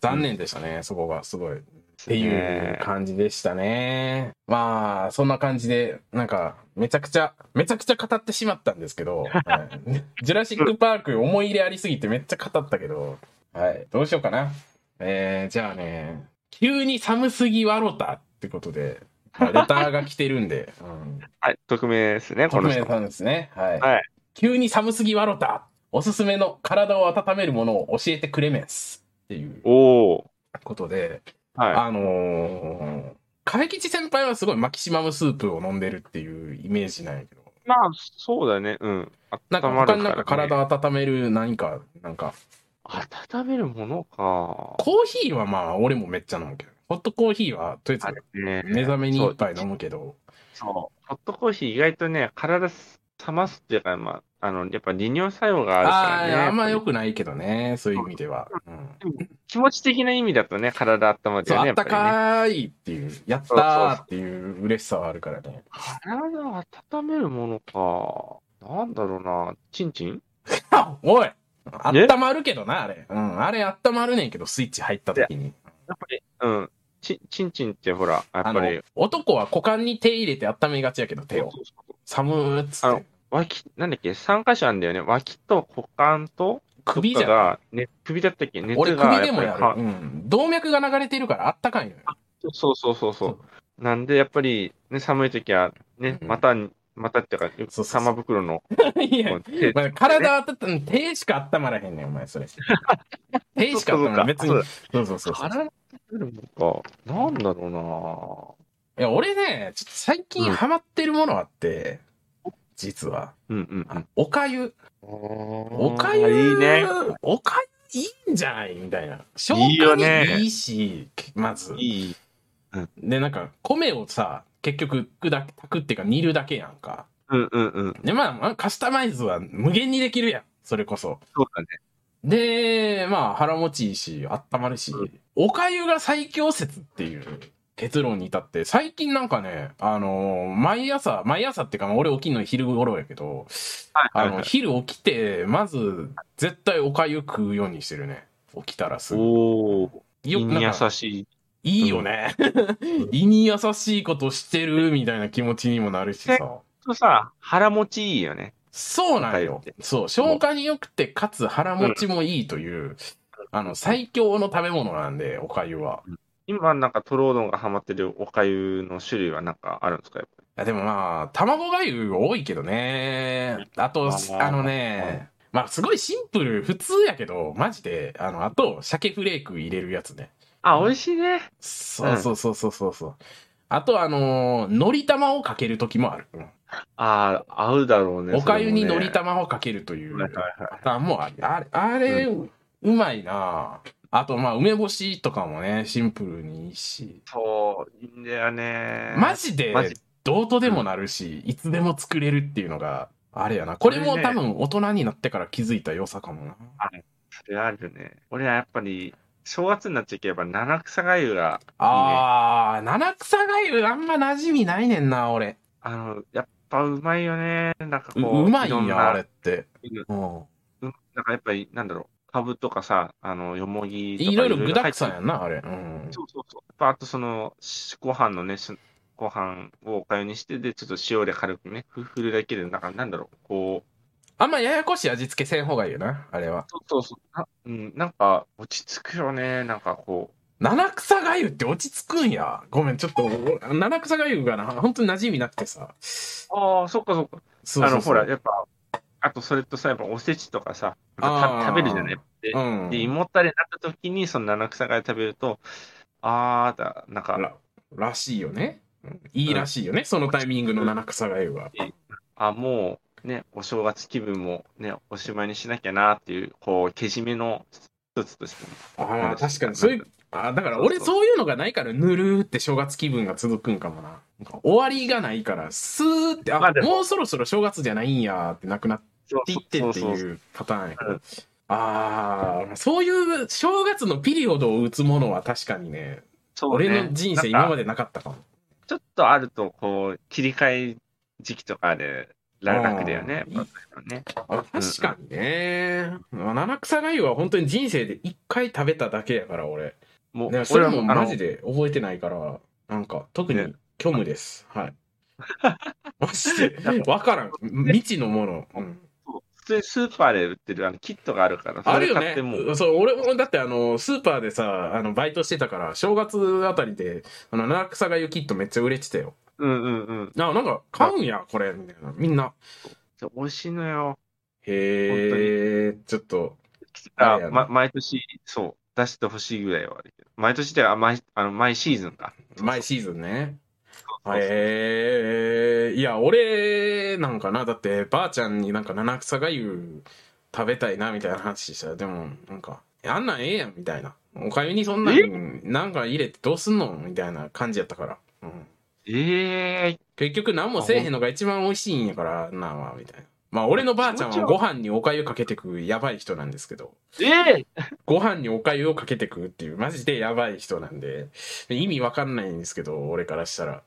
[SPEAKER 1] 残念でしたね、そこがすごい。っていう感じでしたね。まあ、そんな感じで、なんか、めちゃくちゃ、めちゃくちゃ語ってしまったんですけど、はいジュラシックパーク思い入れありすぎてめっちゃ語ったけど、はい、どうしようかな。えー、じゃあね、急に寒すぎわろたってことで、まあレターが来てるんで、うん、
[SPEAKER 2] はい、匿名ですね、この人。
[SPEAKER 1] 匿名さんですね。はい。
[SPEAKER 2] はい
[SPEAKER 1] 急に寒すぎわろたおすすめの体を温めるものを教えてくれめんす。っていうことで、
[SPEAKER 2] は
[SPEAKER 1] あのー、影吉先輩はすごいマキシマムスープを飲んでるっていうイメージなんやけど、
[SPEAKER 2] い。まあ、そうだね、うん。
[SPEAKER 1] なんか他になんか体温める何か、なんか、
[SPEAKER 2] 温めるものか。
[SPEAKER 1] コーヒーはまあ俺もめっちゃ飲むけど、ホットコーヒーはとりあえず
[SPEAKER 2] ね
[SPEAKER 1] 目覚めに一杯飲むけど、
[SPEAKER 2] そう。ホットコーヒー意外とね、体冷ますっていうか、まあ、あの、やっぱ利尿作用がある
[SPEAKER 1] あ
[SPEAKER 2] からね。
[SPEAKER 1] あー、あんま良くないけどね、そういう意味では。うん、
[SPEAKER 2] 気持ち的な意味だとね、体温まる
[SPEAKER 1] そう、
[SPEAKER 2] よね。
[SPEAKER 1] あったかいっていう、やったーっていう嬉しさはあるからね。
[SPEAKER 2] 体を温めるものか。なんだろうな。チンチン？
[SPEAKER 1] あ おい
[SPEAKER 2] ね
[SPEAKER 1] 温まるけどな、あれ。うん、あれ温まるねんけど、スイッチ入った時に。
[SPEAKER 2] やっぱり、うん。チチンチンってほら、やっぱり、、
[SPEAKER 1] 男は股間に手入れて温めがちやけど、手を。寒ーっつって。
[SPEAKER 2] 脇、なんだっけ、3箇所あるんだよね。脇と股間と、
[SPEAKER 1] 首じゃん。
[SPEAKER 2] 首だったっけ？熱
[SPEAKER 1] 俺
[SPEAKER 2] が
[SPEAKER 1] 首でもやる。うん。動脈が流れてるからあったかいのよ。
[SPEAKER 2] そうそうそうそう。なんで、やっぱり、ね、寒い時は、ね、
[SPEAKER 1] うん
[SPEAKER 2] また、またっていうか、
[SPEAKER 1] そうそうそう
[SPEAKER 2] 玉袋の、
[SPEAKER 1] いやまあ、体温め、手しか温まらへんねん、お前、それ。手しか温まらへん。別に。
[SPEAKER 2] そう
[SPEAKER 1] そうそう。
[SPEAKER 2] 体か。なんだろ
[SPEAKER 1] いや、俺ね、ちょっと最近
[SPEAKER 2] うん
[SPEAKER 1] ハマってるものあって、実は。
[SPEAKER 2] うんうん
[SPEAKER 1] あおかゆ。
[SPEAKER 2] うん。
[SPEAKER 1] おかゆ、
[SPEAKER 2] いいね。
[SPEAKER 1] おかゆいいんじゃない？みたいな。消
[SPEAKER 2] いいよ
[SPEAKER 1] 化
[SPEAKER 2] ね
[SPEAKER 1] にいいし、まず。
[SPEAKER 2] いい。
[SPEAKER 1] で、なんか、米をさ、結局炊くっていうか煮るだけやんか。
[SPEAKER 2] うんうんうん。
[SPEAKER 1] で、まあまあ、カスタマイズは無限にできるやん。それこそ。
[SPEAKER 2] そうだね。
[SPEAKER 1] で、まあ、腹持ちいいし、温まるし、
[SPEAKER 2] うん
[SPEAKER 1] おかゆが最強説っていう結論に至って、最近なんかね、あのー毎朝、毎朝っていうか、まあ俺起きるの昼頃やけど、あの、
[SPEAKER 2] はいはいはい。
[SPEAKER 1] 昼起きて、まず、絶対おかゆ食うようにしてるね。起きたらすぐ。
[SPEAKER 2] お
[SPEAKER 1] よなんか
[SPEAKER 2] 優しい。
[SPEAKER 1] いいよね。胃に優しいことしてるみたいな気持ちにもなるしさ。
[SPEAKER 2] とさ、腹持ちいいよね。
[SPEAKER 1] そうなんよ。そう、消化に良くて、かつ腹持ちもいいという、あの、最強の食べ物なんで、おかゆは。
[SPEAKER 2] 今なんかトロードンがハマってるおかゆの種類はなんかあるんですか？やっぱ
[SPEAKER 1] いやでもまあ、卵がゆ多いけどね。あと、
[SPEAKER 2] あ
[SPEAKER 1] のね、まあ、すごいシンプル、普通やけど、マジで、あの、あと、鮭フレーク入れるやつね。
[SPEAKER 2] あ、美味しいね。
[SPEAKER 1] そうそうそうそうそうそう。あと、あのー、のり玉をかける時もある。うん
[SPEAKER 2] ああ、合うだろうね。
[SPEAKER 1] おかゆにのり
[SPEAKER 2] た
[SPEAKER 1] 玉をかけるというパターンもあり。あれ、あれ、うまいなあと、まあ、梅干しとかもね、シンプルにいいし。
[SPEAKER 2] そう、いいんだよね。
[SPEAKER 1] マジでどうとでもなるし、いつでも作れるっていうのが、あれやな。これも多分大人になってから気づいた良さかもな。
[SPEAKER 2] それあるね。俺はやっぱり、正月になっちゃいけば七草がゆが、
[SPEAKER 1] あー、七草がゆあんま馴染みないねんな、俺。
[SPEAKER 2] あの、やっぱうまいよね。なんか
[SPEAKER 1] う
[SPEAKER 2] こう、
[SPEAKER 1] うまいんや、あれって。うん。
[SPEAKER 2] うんなんかやっぱり、なんだろう、かぶとかさ、あの、よもぎとか
[SPEAKER 1] いろいろ具沢山
[SPEAKER 2] 入って
[SPEAKER 1] やんな、あれ。うん。
[SPEAKER 2] そうそうそう。あとその、しご飯のね、しご飯をおかゆにして、で、ちょっと塩で軽くね、ふ振るだけで、なんかなんだろう、こう、
[SPEAKER 1] あんまややこしい味付けせん方がいいよな、あれは。
[SPEAKER 2] そうそうそう。あうん、なんか、落ち着くよね。なんかこう、
[SPEAKER 1] 七草がゆって落ち着くんや。ごめん、ちょっと、お七草がゆがな、本当に馴染みなくてさ。
[SPEAKER 2] ああ、そっかそっか。
[SPEAKER 1] そうそうそう
[SPEAKER 2] あの、ほら、やっぱ、あとそれとさ、やっぱおせちとかさ、やっぱ
[SPEAKER 1] あー
[SPEAKER 2] た食べるじゃない。で、
[SPEAKER 1] うん。
[SPEAKER 2] で胃もたれになった時に、その七草がゆ食べると、あーだ、なんか、
[SPEAKER 1] ららしいよね。うんいいらしいよね、そのタイミングの七草がゆは。
[SPEAKER 2] あ、もうね、お正月気分もね、おしまいにしなきゃなっていう、こう、けじめの一つとしてね。
[SPEAKER 1] ああ、確かに、そういう、あだから俺そういうのがないから、ぬるーって正月気分が続くんかもな。なんか終わりがないから、スーって、あ、
[SPEAKER 2] まあでも
[SPEAKER 1] もうそろそろ正月じゃないんやーってなくなっていってって
[SPEAKER 2] そうそうそう
[SPEAKER 1] いうパターンやけど
[SPEAKER 2] うん
[SPEAKER 1] ああ、そういう正月のピリオドを打つものは確かにね、
[SPEAKER 2] そうね
[SPEAKER 1] 俺の人生今までなかったかも。
[SPEAKER 2] ちょっとあると、こう、切り替え時期とかで楽だよね。
[SPEAKER 1] 確かにね。七草がゆは本当に人生で一回食べただけやから、俺。
[SPEAKER 2] もう、
[SPEAKER 1] ね、それもマジで覚えてないから、なんか、特に
[SPEAKER 2] ね
[SPEAKER 1] 虚無です。はい。マジで、わからん。未知のもの。うん
[SPEAKER 2] 普通にスーパーで売ってるあのキットがあるから、そ
[SPEAKER 1] あるよね
[SPEAKER 2] れ買ってもう。。
[SPEAKER 1] そう、俺も、だってあの、スーパーでさ、あの、バイトしてたから、正月あたりで、あの、七草がゆキットめっちゃ売れてたよ。
[SPEAKER 2] うんうんうん。
[SPEAKER 1] あ、なんか、買うんや、これ、みたいな。みんな。
[SPEAKER 2] 美味しいのよ。
[SPEAKER 1] へえ、ちょっと、あ
[SPEAKER 2] あ
[SPEAKER 1] れやな
[SPEAKER 2] ま、毎年、そう、出してほしいぐらいはあるけど。毎年では、毎、あの、毎シーズンか。
[SPEAKER 1] 毎シーズンね。
[SPEAKER 2] そうそう
[SPEAKER 1] へえ、いや、俺なんかな、だって、ばあちゃんになんか七草がゆ食べたいな、みたいな話したら、でも、なんか、あんなんええやん、みたいな。おかゆにそんなん、なんか入れてどうすんのみたいな感じやったから。うん。
[SPEAKER 2] ええ
[SPEAKER 1] 結局何もせえへんのが一番美味しいんやから、なんは、みたいな。まあ、俺のばあちゃんはご飯におかゆかけてくやばい人なんですけど、
[SPEAKER 2] ええ
[SPEAKER 1] ご飯におかゆをかけてくっていう、マジでやばい人なんで、意味わかんないんですけど、俺からしたら。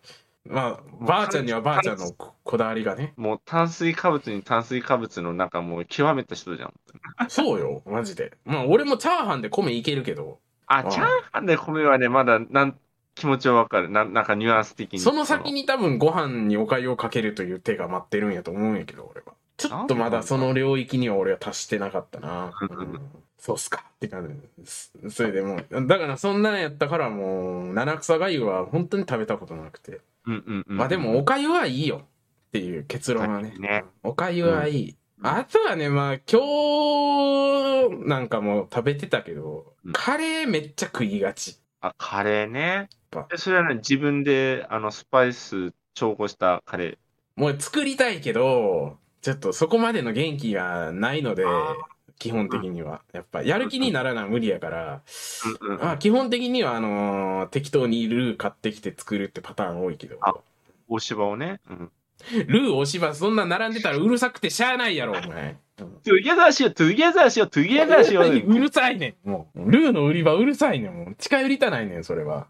[SPEAKER 1] まあ、ばあちゃんにはばあちゃんのここだわりがね。
[SPEAKER 2] もう炭水化物に炭水化物のなんかもう極めた人じゃん。
[SPEAKER 1] そうよ、マジで。まあ、俺もチャーハンで米いけるけど、
[SPEAKER 2] あ、
[SPEAKER 1] うん
[SPEAKER 2] チャーハンで米はね、まだなん気持ちはわかる。ななんかニュアンス的に。
[SPEAKER 1] その先に多分ご飯におかゆをかけるという手が待ってるんやと思うんやけど、俺は。ちょっとまだその領域には俺は達してなかったな。うんそうっすかって感じです。それでもう、だからそんなんやったからもう、七草がゆは本当に食べたことなくて。
[SPEAKER 2] うんうんうん。
[SPEAKER 1] まあでも、おかゆはいいよっていう結論はね。
[SPEAKER 2] ね
[SPEAKER 1] おかゆはいい。あとはね、まあ今日なんかも食べてたけど
[SPEAKER 2] うん、
[SPEAKER 1] カレーめっちゃ食いがち。
[SPEAKER 2] あ、カレーねそれはね、自分であのスパイス調合したカレー。
[SPEAKER 1] もう作りたいけど、ちょっとそこまでの元気がないので
[SPEAKER 2] あ、
[SPEAKER 1] 基本的には。やっぱ、やる気にならない無理やから、
[SPEAKER 2] うんうん。
[SPEAKER 1] まあ基本的にはあのー適当にルー買ってきて作るってパターン多いけど、
[SPEAKER 2] あ大芝をね。うん。
[SPEAKER 1] ルー大柴そんな並んでたらうるさくてしゃあないやろ、お前。うん
[SPEAKER 2] together しよう、 together しよう、 together しよう。
[SPEAKER 1] うるさいねん。もう、ルーの売り場うるさいねん。もう、近寄りたないねん、それは。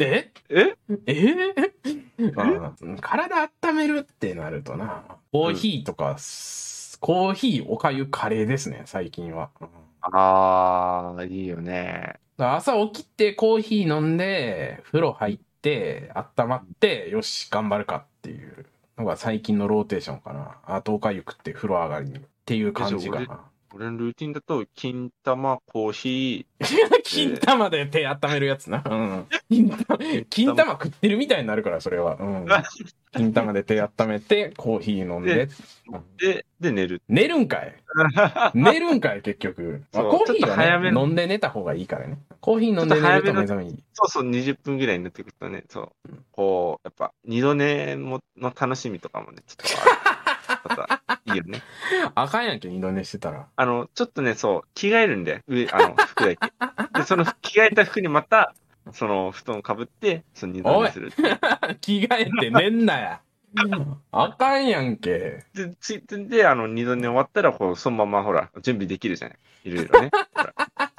[SPEAKER 1] え？
[SPEAKER 2] え？
[SPEAKER 1] え？体温めるってなるとな、コーヒーとか、コーヒー、おかゆ、カレーですね、最近は。うん
[SPEAKER 2] あー、いいよね。
[SPEAKER 1] 朝起きてコーヒー飲んで、風呂入って、温まって、よし、頑張るかっていうのが最近のローテーションかな。あとおかゆ食って風呂上がりに。っていう感じかな。
[SPEAKER 2] 俺のルーティンだと、金玉、コーヒ
[SPEAKER 1] 金玉で手温めるやつな。うん。金玉、金玉食ってるみたいになるから、それは。うん。金玉で手温めて、コーヒー飲んで。
[SPEAKER 2] ーで、で、寝る。
[SPEAKER 1] 寝るんかい 寝るんかい結局。まあコーヒー
[SPEAKER 2] ちょっと早め
[SPEAKER 1] はね、飲んで寝た方がいいからね。コーヒー飲んで寝ると目覚めいい。
[SPEAKER 2] そうそう、20分ぐらいになってくるとね、そう。こう、やっぱ、二度寝もの楽しみとかもね、ちょっとある。また、いいよね。
[SPEAKER 1] あかんやんけ、二度寝してたら。
[SPEAKER 2] あの、ちょっとね、そう、着替えるんで、上、あの、服だけ。で、その着替えた服にまた、その布団かぶって、その二度寝する。
[SPEAKER 1] 着替えて寝んなや。あかんやんけ。
[SPEAKER 2] で、ついてで、あの、二度寝終わったら、こう、そのままほら、準備できるじゃない。いろいろね。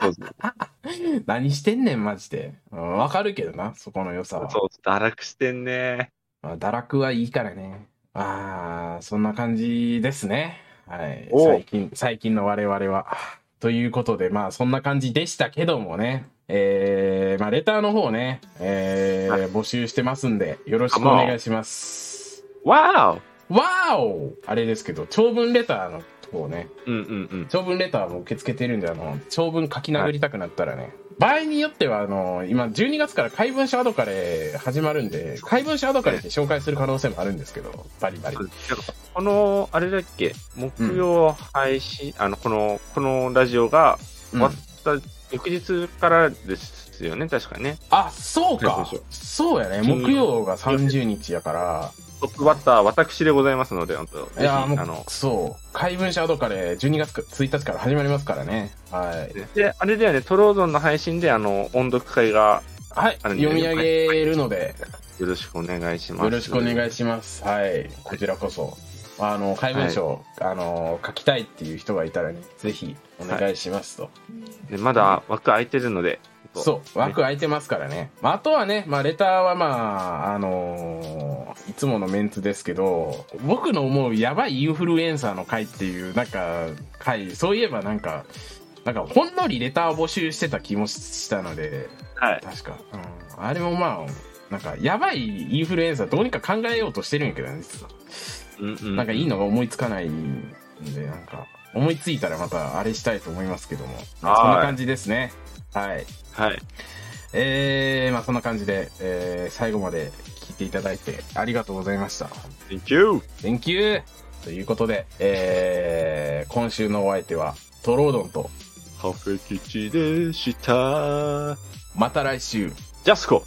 [SPEAKER 2] そうそう。
[SPEAKER 1] 何してんねん、マジで。うんわかるけどな、そこの良さは。
[SPEAKER 2] そう、堕落してんね。
[SPEAKER 1] まあ、堕落はいいからね。ああ、そんな感じですね。はい。
[SPEAKER 2] お
[SPEAKER 1] 最近、最近の我々は。ということで、まあ、そんな感じでしたけどもね。えー、まあ、レターの方ね、え
[SPEAKER 2] はい
[SPEAKER 1] ー、募集してますんで、よろしくお願いします。
[SPEAKER 2] わ
[SPEAKER 1] わーおあれですけど、長文レターの方ね、
[SPEAKER 2] ーうんうんうん。
[SPEAKER 1] 長文レターも受け付けてるんで、あの、長文書き殴りたくなったらね、場合によっては、あの、今、12月から怪文書アドカレ始まるんで、怪文書アドカレって紹介する可能性もあるんですけど、バリバリ。
[SPEAKER 2] この、あれだっけ、木曜配信、あの、この、このラジオが
[SPEAKER 1] うん
[SPEAKER 2] 終わった翌日からですよね、確かね。
[SPEAKER 1] あ、そうか
[SPEAKER 2] そう。
[SPEAKER 1] やね。木曜が30日やから。
[SPEAKER 2] トップバッター、私でございますので、本当
[SPEAKER 1] いや、
[SPEAKER 2] あ
[SPEAKER 1] もう
[SPEAKER 2] の、、
[SPEAKER 1] そう。怪文シャドカレー12月1日から始まりますからね。はい。
[SPEAKER 2] で、あれだよね、トロードンの配信で、あの、音読会が
[SPEAKER 1] はい。読み上げるので、
[SPEAKER 2] よろしくお願いします。
[SPEAKER 1] よろしくお願い
[SPEAKER 2] し
[SPEAKER 1] します。はい。こちらこそ。あの、怪文書、あの、書きたいっていう人がいたら、ね、ぜひお願いしますと。
[SPEAKER 2] でまだ枠空いてるので、
[SPEAKER 1] そう、枠空いてますからね。まあ、あとはね、まあ、レターはまあ、あのーいつものメンツですけど、僕の思うやばいインフルエンサーの回っていう、なんか、回、そういえばなんか、なんか、ほんのりレターを募集してた気もしたので、
[SPEAKER 2] はい。
[SPEAKER 1] 確か。うん。あれもまあ、なんか、やばいインフルエンサーどうにか考えようとしてるんやけどね、実は。
[SPEAKER 2] うんうん
[SPEAKER 1] なんかいいのが思いつかないんで、なんか、思いついたらまたあれしたいと思いますけども。まあそんな感じですね。はい。
[SPEAKER 2] はい。
[SPEAKER 1] えー、まあそんな感じで、えー、最後まで聞いていただいてありがとうございました。
[SPEAKER 2] Thank you!
[SPEAKER 1] Thank you! ということで、えー、今週のお相手はトロードンと、
[SPEAKER 2] カフェキチでした。
[SPEAKER 1] また来週。
[SPEAKER 2] ジャスコ